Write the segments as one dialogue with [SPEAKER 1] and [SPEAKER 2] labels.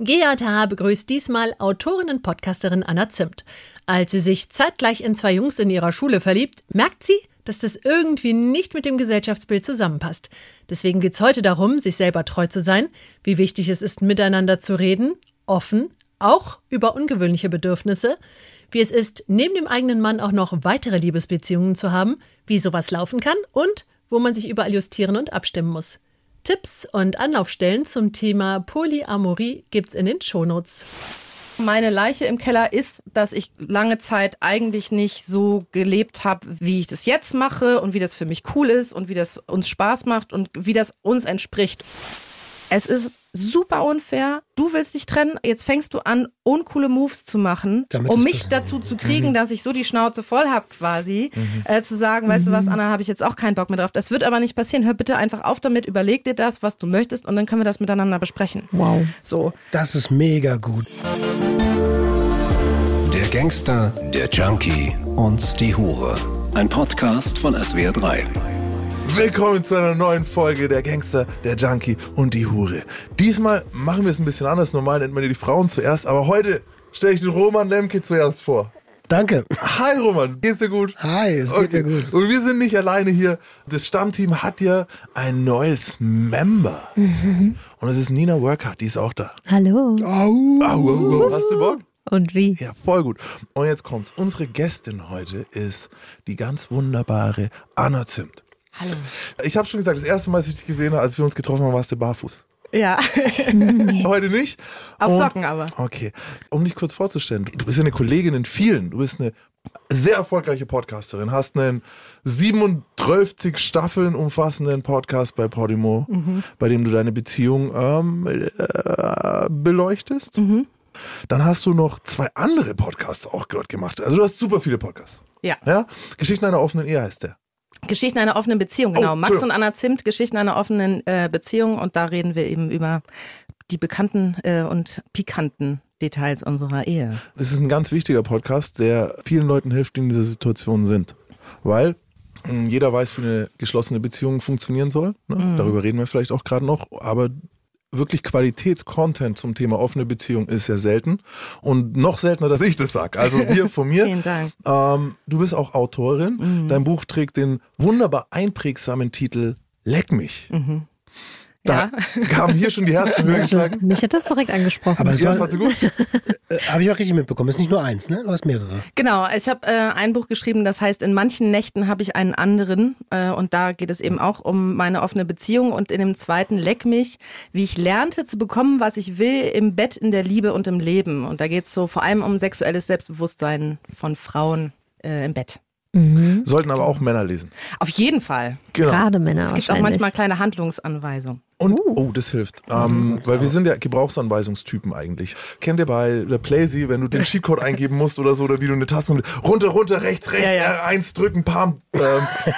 [SPEAKER 1] GATH begrüßt diesmal Autorin und Podcasterin Anna Zimt. Als sie sich zeitgleich in zwei Jungs in ihrer Schule verliebt, merkt sie, dass das irgendwie nicht mit dem Gesellschaftsbild zusammenpasst. Deswegen geht es heute darum, sich selber treu zu sein, wie wichtig es ist, miteinander zu reden, offen, auch über ungewöhnliche Bedürfnisse, wie es ist, neben dem eigenen Mann auch noch weitere Liebesbeziehungen zu haben, wie sowas laufen kann und wo man sich überall justieren und abstimmen muss. Tipps und Anlaufstellen zum Thema Polyamorie gibt's in den Shownotes.
[SPEAKER 2] Meine Leiche im Keller ist, dass ich lange Zeit eigentlich nicht so gelebt habe, wie ich das jetzt mache und wie das für mich cool ist und wie das uns Spaß macht und wie das uns entspricht. Es ist super unfair. Du willst dich trennen, jetzt fängst du an, uncoole Moves zu machen,
[SPEAKER 3] Damit
[SPEAKER 2] um mich dazu zu kriegen,
[SPEAKER 3] Mhm.
[SPEAKER 2] dass ich so die Schnauze voll habe quasi, äh, zu sagen, weißt du was, Anna, habe ich jetzt auch keinen Bock mehr drauf. Das wird aber nicht passieren. Hör bitte einfach auf damit, überleg dir das, was du möchtest und dann können wir das miteinander besprechen.
[SPEAKER 1] Wow.
[SPEAKER 2] So.
[SPEAKER 3] Das ist mega gut.
[SPEAKER 4] Der Gangster, der Junkie und die Hure. Ein Podcast von SWR3.
[SPEAKER 5] Willkommen zu einer neuen Folge der Gangster, der Junkie und die Hure. Diesmal machen wir es ein bisschen anders. Normal nennt man ja die Frauen zuerst, aber heute stelle ich den Roman Lemke zuerst vor.
[SPEAKER 3] Danke.
[SPEAKER 5] Hi Roman, geht's dir gut?
[SPEAKER 3] Hi, es geht mir gut.
[SPEAKER 5] Und wir sind nicht alleine hier. Das Stammteam hat ja ein neues Member. Und es ist Nina Workhardt, die ist auch da.
[SPEAKER 1] Hallo.
[SPEAKER 5] Au, au, au. Hast du Bock?
[SPEAKER 1] Und wie?
[SPEAKER 5] Ja, voll gut. Und jetzt kommt's. Unsere Gästin heute ist die ganz wunderbare Anna Zimt.
[SPEAKER 2] Hallo.
[SPEAKER 5] Ich habe schon gesagt, das erste Mal, als ich dich gesehen habe, als wir uns getroffen haben, warst du barfuß.
[SPEAKER 2] Ja,
[SPEAKER 5] Heute nicht.
[SPEAKER 2] auf
[SPEAKER 5] Und-
[SPEAKER 2] Socken aber.
[SPEAKER 5] Okay. Um dich kurz vorzustellen, du bist ja eine Kollegin in vielen. Du bist eine sehr erfolgreiche Podcasterin, hast einen 37 Staffeln umfassenden Podcast bei Podimo, bei dem du deine Beziehung ähm, äh, beleuchtest. Dann hast du noch zwei andere Podcasts auch dort gemacht. Also du hast super viele Podcasts.
[SPEAKER 2] Ja.
[SPEAKER 5] Ja? Geschichten einer offenen Ehe heißt der.
[SPEAKER 2] Geschichten einer offenen Beziehung, genau.
[SPEAKER 5] Oh,
[SPEAKER 2] Max und. Anna Zimt, Geschichten einer offenen äh, Beziehung und da reden wir eben über die bekannten äh, und pikanten Details unserer Ehe.
[SPEAKER 5] Es ist ein ganz wichtiger Podcast, der vielen Leuten hilft, die in dieser Situation sind. Weil mh, jeder weiß, wie eine geschlossene Beziehung funktionieren soll. Ne? Darüber reden wir vielleicht auch gerade noch. Aber wirklich Qualitätscontent zum Thema offene Beziehung ist sehr selten. Und noch seltener, dass ich das sage. Also hier von mir.
[SPEAKER 2] Vielen Dank.
[SPEAKER 5] Ähm, du bist auch Autorin. Dein Buch trägt den wunderbar einprägsamen Titel Leck mich. Da kamen hier schon die Herzen höher geschlagen.
[SPEAKER 1] Mich hat das direkt angesprochen.
[SPEAKER 3] Aber es
[SPEAKER 5] Ja,
[SPEAKER 3] war,
[SPEAKER 5] du gut?
[SPEAKER 3] äh, habe ich auch richtig mitbekommen. Ist nicht nur eins, ne? Du hast mehrere.
[SPEAKER 2] Genau, ich habe äh, ein Buch geschrieben, das heißt, in manchen Nächten habe ich einen anderen. Äh, und da geht es eben auch um meine offene Beziehung. Und in dem zweiten Leck mich, wie ich lernte zu bekommen, was ich will im Bett, in der Liebe und im Leben. Und da geht es so vor allem um sexuelles Selbstbewusstsein von Frauen äh, im Bett.
[SPEAKER 5] Sollten aber auch Männer lesen.
[SPEAKER 2] Auf jeden Fall.
[SPEAKER 5] Genau.
[SPEAKER 1] Gerade Männer
[SPEAKER 2] Es gibt auch manchmal kleine Handlungsanweisungen.
[SPEAKER 5] Und, oh, das hilft. Ähm, weil wir sind ja Gebrauchsanweisungstypen eigentlich. Kennt ihr bei der Playsee, wenn du den Cheatcode eingeben musst oder so, oder wie du eine Taste runter, runter, rechts, rechts,
[SPEAKER 2] Ja, ja.
[SPEAKER 5] R1 drücken, Palm, ähm,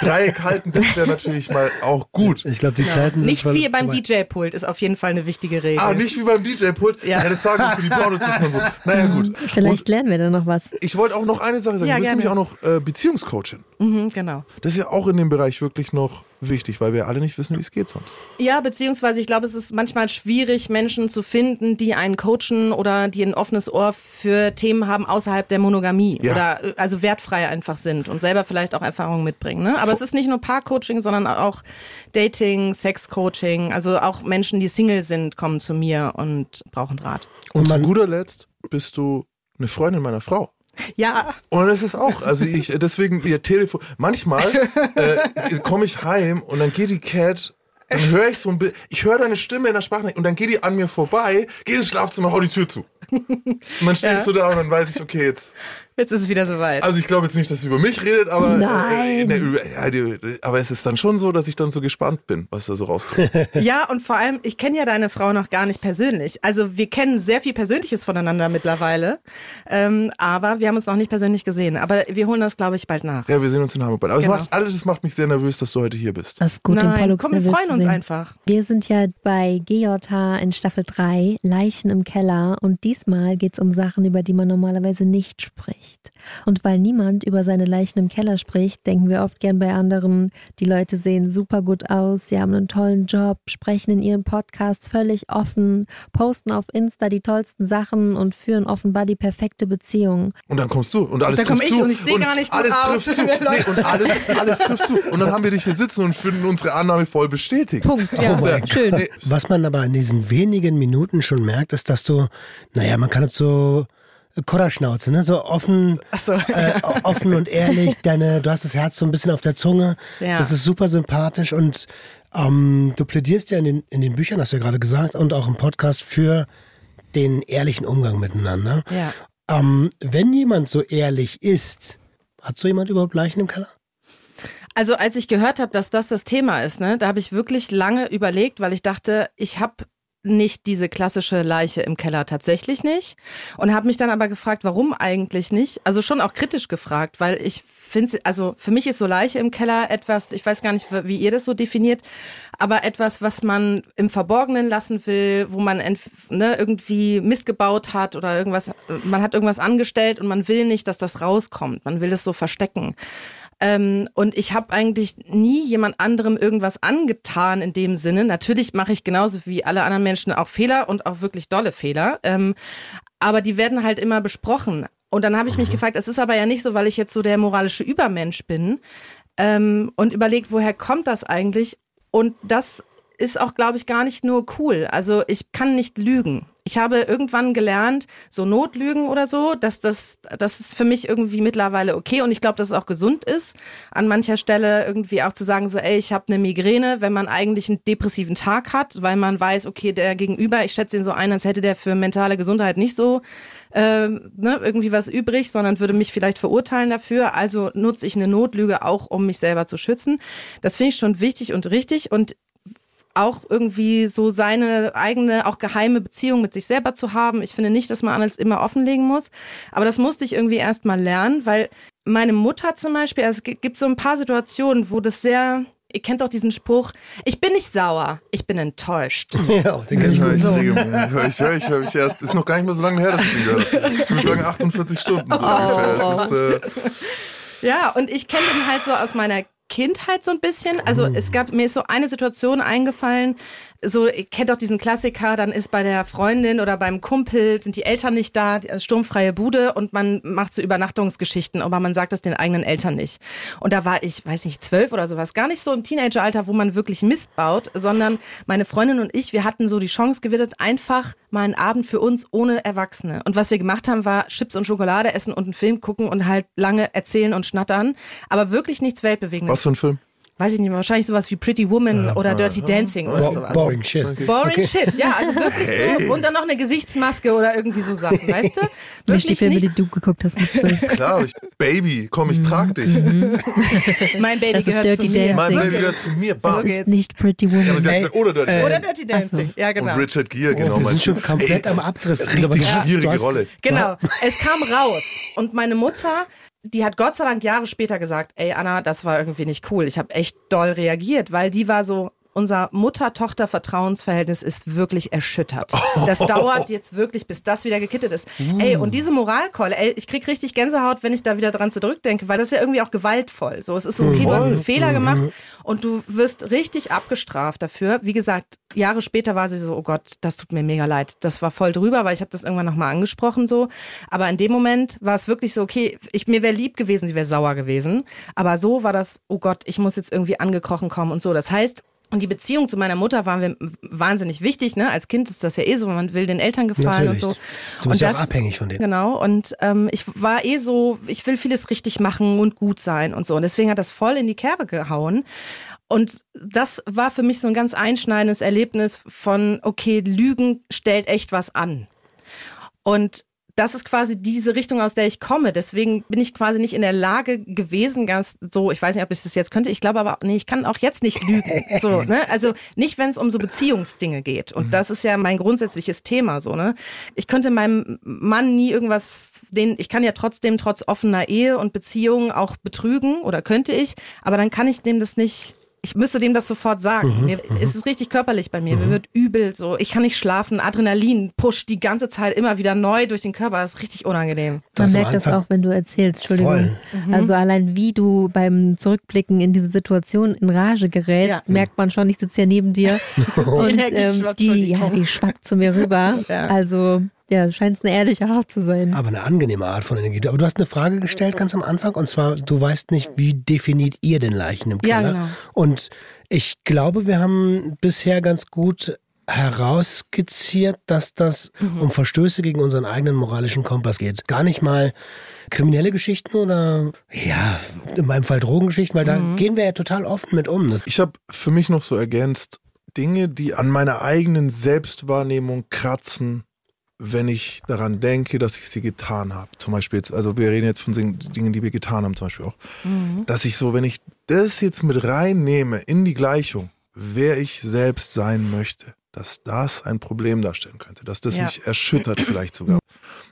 [SPEAKER 5] Dreieck halten, das wäre natürlich mal auch gut.
[SPEAKER 3] Ich glaube, die Zeiten sind
[SPEAKER 2] Nicht
[SPEAKER 3] voll
[SPEAKER 2] wie beim. DJ-Pult ist auf jeden Fall eine wichtige Regel.
[SPEAKER 5] Ah, nicht wie beim DJ-Pult. Ja.
[SPEAKER 2] Ja.
[SPEAKER 5] das sagen wir für die Pornos, dass man so. Naja, gut.
[SPEAKER 1] Vielleicht lernen wir da noch was.
[SPEAKER 5] Ich wollte auch noch eine Sache sagen.
[SPEAKER 2] Ja,
[SPEAKER 5] du bist
[SPEAKER 2] gerne.
[SPEAKER 5] nämlich auch noch äh, Beziehungscoachin.
[SPEAKER 2] Mhm, genau.
[SPEAKER 5] Das ist ja auch in dem Bereich wirklich noch wichtig, weil wir alle nicht wissen, wie es geht sonst.
[SPEAKER 2] Ja, beziehungsweise ich glaube, es ist manchmal schwierig, Menschen zu finden, die einen coachen oder die ein offenes Ohr für Themen haben außerhalb der Monogamie
[SPEAKER 5] Ja.
[SPEAKER 2] oder äh, also wertfrei einfach sind und selber vielleicht auch Erfahrungen mitbringen. Ne? Aber es ist nicht nur Paar-Coaching, sondern auch Dating, Sex-Coaching. Also auch Menschen, die Single sind, kommen zu mir und brauchen Rat.
[SPEAKER 5] Und,
[SPEAKER 3] Und
[SPEAKER 5] zu guter Letzt bist du eine Freundin meiner Frau.
[SPEAKER 2] Ja,
[SPEAKER 5] Und das ist auch, also ich, deswegen ihr Telefon, manchmal äh, komme ich heim und dann geht die Cat, dann höre ich so ein bisschen, ich höre deine Stimme in der Sprachnachricht und dann geht die an mir vorbei, geht ins Schlafzimmer, hau die Tür zu. Und dann stehst
[SPEAKER 2] Ja.
[SPEAKER 5] du da und dann weiß ich, okay, jetzt,
[SPEAKER 2] jetzt ist es wieder soweit.
[SPEAKER 5] also ich glaube jetzt nicht, dass sie über mich redet, aber,
[SPEAKER 1] Nein.
[SPEAKER 5] Äh, ne, über, ja, die, aber es ist dann schon so, dass ich dann so gespannt bin, was da so rauskommt.
[SPEAKER 2] Ja, und vor allem, ich kenne ja deine Frau noch gar nicht persönlich. Also wir kennen sehr viel Persönliches voneinander mittlerweile, ähm, aber wir haben uns noch nicht persönlich gesehen. Aber wir holen das, glaube ich, bald nach.
[SPEAKER 5] Ja, wir sehen uns in Hamburg bald. Aber
[SPEAKER 2] Genau.
[SPEAKER 5] es macht, alles das macht mich sehr nervös, dass du heute hier bist.
[SPEAKER 1] Das ist gut, den
[SPEAKER 2] Nein,
[SPEAKER 1] Pollux
[SPEAKER 2] komm, wir freuen uns einfach.
[SPEAKER 1] Wir sind ja bei GJH in Staffel 3, Leichen im Keller. Und diesmal geht es um Sachen, über die man normalerweise nicht spricht.
[SPEAKER 6] Nicht. Und weil niemand über seine Leichen im Keller spricht, denken wir oft gern bei anderen, die Leute sehen super gut aus, sie haben einen tollen Job, sprechen in ihren Podcasts völlig offen, posten auf Insta die tollsten Sachen und führen offenbar die perfekte Beziehung.
[SPEAKER 5] Und dann kommst du und alles
[SPEAKER 2] Und dann
[SPEAKER 5] trifft
[SPEAKER 2] komm ich
[SPEAKER 5] zu.
[SPEAKER 2] und ich seh gar nicht gut
[SPEAKER 5] alles
[SPEAKER 2] aus,
[SPEAKER 5] trifft zu. Nee, und alles, alles trifft zu. Und dann haben wir dich hier sitzen und finden unsere Annahme voll bestätigt.
[SPEAKER 6] Punkt. Ja,
[SPEAKER 3] Oh mein
[SPEAKER 6] schön.
[SPEAKER 3] Was man aber in diesen wenigen Minuten schon merkt, ist, dass du, naja, man kann es so Kodderschnauze, ne? So offen,
[SPEAKER 2] so.
[SPEAKER 3] äh, offen und ehrlich. Deine, du hast das Herz so ein bisschen auf der Zunge.
[SPEAKER 2] Ja.
[SPEAKER 3] Das ist super sympathisch und ähm, du plädierst ja in den, in den Büchern, hast du ja gerade gesagt, und auch im Podcast für den ehrlichen Umgang miteinander.
[SPEAKER 2] Ja.
[SPEAKER 3] Ähm, wenn jemand so ehrlich ist, hat so jemand überhaupt Leichen im Keller?
[SPEAKER 2] Also als ich gehört habe, dass das das Thema ist, ne, da habe ich wirklich lange überlegt, weil ich dachte, ich habe nicht diese klassische Leiche im Keller tatsächlich nicht und habe mich dann aber gefragt, warum eigentlich nicht? Also schon auch kritisch gefragt, weil ich finde, also für mich ist so Leiche im Keller etwas, ich weiß gar nicht, wie ihr das so definiert, aber etwas, was man im Verborgenen lassen will, wo man ne, irgendwie Mist gebaut hat oder irgendwas, man hat irgendwas angestellt und man will nicht, dass das rauskommt, man will es so verstecken. Ähm, und ich habe eigentlich nie jemand anderem irgendwas angetan in dem Sinne. Natürlich mache ich genauso wie alle anderen Menschen auch Fehler und auch wirklich dolle Fehler. Ähm, aber die werden halt immer besprochen. Und dann habe ich mich gefragt, es ist aber ja nicht so, weil ich jetzt so der moralische Übermensch bin ähm, und überlegt, woher kommt das eigentlich? Und das ist auch, glaube ich, gar nicht nur cool. Also ich kann nicht lügen. Ich habe irgendwann gelernt, so Notlügen oder so, dass das, das ist für mich irgendwie mittlerweile okay und ich glaube, dass es auch gesund ist, an mancher Stelle irgendwie auch zu sagen, so, ey, ich habe eine Migräne, wenn man eigentlich einen depressiven Tag hat, weil man weiß, okay, der Gegenüber, ich schätze ihn so ein, als hätte der für mentale Gesundheit nicht so ähm, ne, irgendwie was übrig, sondern würde mich vielleicht verurteilen dafür. Also nutze ich eine Notlüge auch, um mich selber zu schützen. Das finde ich schon wichtig und richtig und auch irgendwie so seine eigene, auch geheime Beziehung mit sich selber zu haben. Ich finde nicht, dass man alles immer offenlegen muss. Aber das musste ich irgendwie erst mal lernen, weil meine Mutter zum Beispiel, also es gi- gibt so ein paar Situationen, wo das sehr, ihr kennt doch diesen Spruch, ich bin nicht sauer, ich bin enttäuscht.
[SPEAKER 3] Ja, den kenn ich
[SPEAKER 5] höre ich, regelmäßig. ich, höre, ich, höre, ich, höre, ich erst. Ist noch gar nicht mehr so lange her, dass ich den gehört habe. Ich würde sagen 48 Stunden so ungefähr. Es ist, äh,
[SPEAKER 2] Ja, und ich kenne den halt so aus meiner Kindheit so ein bisschen. Also es gab mir ist so eine Situation eingefallen. So, ihr kennt doch diesen Klassiker, dann ist bei der Freundin oder beim Kumpel, sind die Eltern nicht da, also sturmfreie Bude und man macht so Übernachtungsgeschichten, aber man sagt das den eigenen Eltern nicht. Und da war ich, weiß nicht, zwölf oder sowas, gar nicht so im Teenageralter, wo man wirklich Mist baut, sondern meine Freundin und ich, wir hatten so die Chance gewittert, einfach mal einen Abend für uns ohne Erwachsene. Und was wir gemacht haben, war Chips und Schokolade essen und einen Film gucken und halt lange erzählen und schnattern, aber wirklich nichts Weltbewegendes.
[SPEAKER 5] was für ein Film?
[SPEAKER 2] Weiß ich nicht, mehr, wahrscheinlich sowas wie Pretty Woman oder Dirty Dancing oder
[SPEAKER 3] Bo
[SPEAKER 2] sowas.
[SPEAKER 3] boring shit.
[SPEAKER 2] Boring shit, ja, also wirklich so. Und dann noch eine Gesichtsmaske oder irgendwie so Sachen, weißt du?
[SPEAKER 6] Nicht
[SPEAKER 2] Wirklich
[SPEAKER 6] die Filme,
[SPEAKER 2] nichts.
[SPEAKER 6] die du geguckt hast mit zwölf.
[SPEAKER 5] Klar, ich, Baby, komm, ich trag dich.
[SPEAKER 2] Mein Baby
[SPEAKER 6] Das ist
[SPEAKER 2] gehört
[SPEAKER 6] Dirty
[SPEAKER 2] zu mir.
[SPEAKER 6] Dancing.
[SPEAKER 5] Mein Baby gehört zu mir.
[SPEAKER 6] Das
[SPEAKER 5] Bam.
[SPEAKER 2] geht's.
[SPEAKER 6] ist nicht Pretty
[SPEAKER 5] Ja, aber
[SPEAKER 6] Woman.
[SPEAKER 5] sie hat
[SPEAKER 3] Ey,
[SPEAKER 5] gesagt, oder Dirty
[SPEAKER 3] äh,
[SPEAKER 2] Oder Dirty Dancing, ja genau.
[SPEAKER 5] Und Richard Gere, genau.
[SPEAKER 3] Oh, wir
[SPEAKER 5] mein
[SPEAKER 3] sind schon komplett
[SPEAKER 5] Ey,
[SPEAKER 3] am Abdriften.
[SPEAKER 5] Richtig
[SPEAKER 3] aber
[SPEAKER 5] schwierige Rolle.
[SPEAKER 2] Genau, es kam raus. Und meine Mutter, die hat Gott sei Dank Jahre später gesagt, ey Anna, das war irgendwie nicht cool. Ich habe echt doll reagiert, weil die war so, unser Mutter-Tochter-Vertrauensverhältnis ist wirklich erschüttert. Das dauert jetzt wirklich, bis das wieder gekittet ist. Ey, und diese Moralkeule, ey, ich krieg richtig Gänsehaut, wenn ich da wieder dran zurückdenke, weil das ist ja irgendwie auch gewaltvoll. So, es ist okay, du hast einen Fehler gemacht und du wirst richtig abgestraft dafür. Wie gesagt, Jahre später war sie so, oh Gott, das tut mir mega leid. Das war voll drüber, weil ich habe das irgendwann nochmal angesprochen so. Aber in dem Moment war es wirklich so, okay, ich, mir wäre lieb gewesen, sie wäre sauer gewesen. Aber so war das, oh Gott, ich muss jetzt irgendwie angekrochen kommen und so. Das heißt, und die Beziehung zu meiner Mutter war mir wahnsinnig wichtig. Ne? Als Kind ist das ja eh so, man will den Eltern gefallen
[SPEAKER 3] Natürlich.
[SPEAKER 2] und so.
[SPEAKER 3] Du bist
[SPEAKER 2] und
[SPEAKER 3] ja auch abhängig von denen.
[SPEAKER 2] Genau. Und ähm, ich war eh so, ich will vieles richtig machen und gut sein und so. Und deswegen hat das voll in die Kerbe gehauen. Und das war für mich so ein ganz einschneidendes Erlebnis von, okay, Lügen stellt echt was an. Und das ist quasi diese Richtung, aus der ich komme. Deswegen bin ich quasi nicht in der Lage gewesen, ganz so, ich weiß nicht, ob ich das jetzt könnte, ich glaube aber, nee, ich kann auch jetzt nicht lügen. So, ne? Also nicht, wenn es um so Beziehungsdinge geht. Und das ist ja mein grundsätzliches Thema, so, ne? Ich könnte meinem Mann nie irgendwas, den, ich kann ja trotzdem trotz offener Ehe und Beziehung auch betrügen oder könnte ich, aber dann kann ich dem das nicht ich müsste dem das sofort sagen.
[SPEAKER 3] Mhm,
[SPEAKER 2] Mir, es ist richtig körperlich bei mir. Mir wird übel, so ich kann nicht schlafen. Adrenalin pusht die ganze Zeit immer wieder neu durch den Körper. Das ist richtig unangenehm.
[SPEAKER 6] Man
[SPEAKER 3] Das
[SPEAKER 6] merkt das auch, wenn du erzählst, Entschuldigung.
[SPEAKER 2] Mhm.
[SPEAKER 6] Also allein wie du beim Zurückblicken in diese Situation in Rage gerätst,
[SPEAKER 2] Ja.
[SPEAKER 6] merkt man schon, ich sitze ja neben dir. Und ähm, die, ja, die schwappt zu mir rüber.
[SPEAKER 2] Ja.
[SPEAKER 6] Also ja, scheint eine ehrliche Art zu sein.
[SPEAKER 3] Aber eine angenehme Art von Energie. Aber du hast eine Frage gestellt ganz am Anfang und zwar, du weißt nicht, wie definiert ihr den Leichen im
[SPEAKER 2] Ja,
[SPEAKER 3] Keller?
[SPEAKER 2] genau.
[SPEAKER 3] Und ich glaube, wir haben bisher ganz gut herausskizziert, dass das
[SPEAKER 2] Mhm.
[SPEAKER 3] um Verstöße gegen unseren eigenen moralischen Kompass geht. Gar nicht mal kriminelle Geschichten oder, ja, in meinem Fall Drogengeschichten, weil da
[SPEAKER 2] Mhm.
[SPEAKER 3] gehen wir ja total offen mit um. Das,
[SPEAKER 5] Ich habe für mich noch so ergänzt, Dinge, die an meiner eigenen Selbstwahrnehmung kratzen, wenn ich daran denke, dass ich sie getan habe. Zum Beispiel jetzt, also wir reden jetzt von Dingen, die wir getan haben, zum Beispiel auch. Dass ich so, wenn ich das jetzt mit reinnehme in die Gleichung, wer ich selbst sein möchte, dass das ein Problem darstellen könnte, dass das
[SPEAKER 2] Ja.
[SPEAKER 5] mich erschüttert vielleicht sogar.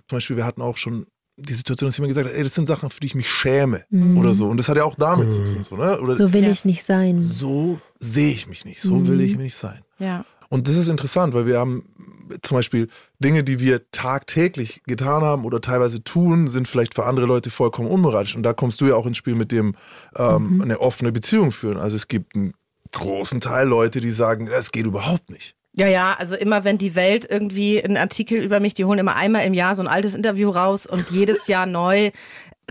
[SPEAKER 5] Zum Beispiel, wir hatten auch schon die Situation, dass jemand gesagt hat, ey, das sind Sachen, für die ich mich schäme
[SPEAKER 6] Mhm.
[SPEAKER 5] oder so. Und das hat ja auch damit zu tun. So, ne? oder
[SPEAKER 6] So will
[SPEAKER 2] Ja.
[SPEAKER 6] ich nicht sein.
[SPEAKER 5] so sehe ich mich nicht, so will ich nicht sein.
[SPEAKER 2] Ja.
[SPEAKER 5] Und das ist interessant, weil wir haben zum Beispiel Dinge, die wir tagtäglich getan haben oder teilweise tun, sind vielleicht für andere Leute vollkommen unmoralisch. Und da kommst du ja auch ins Spiel mit dem ähm, eine offene Beziehung führen. Also es gibt einen großen Teil Leute, die sagen, das geht überhaupt nicht.
[SPEAKER 2] Ja, ja, also immer wenn die Welt irgendwie einen Artikel über mich, die holen immer einmal im Jahr so ein altes Interview raus und jedes Jahr neu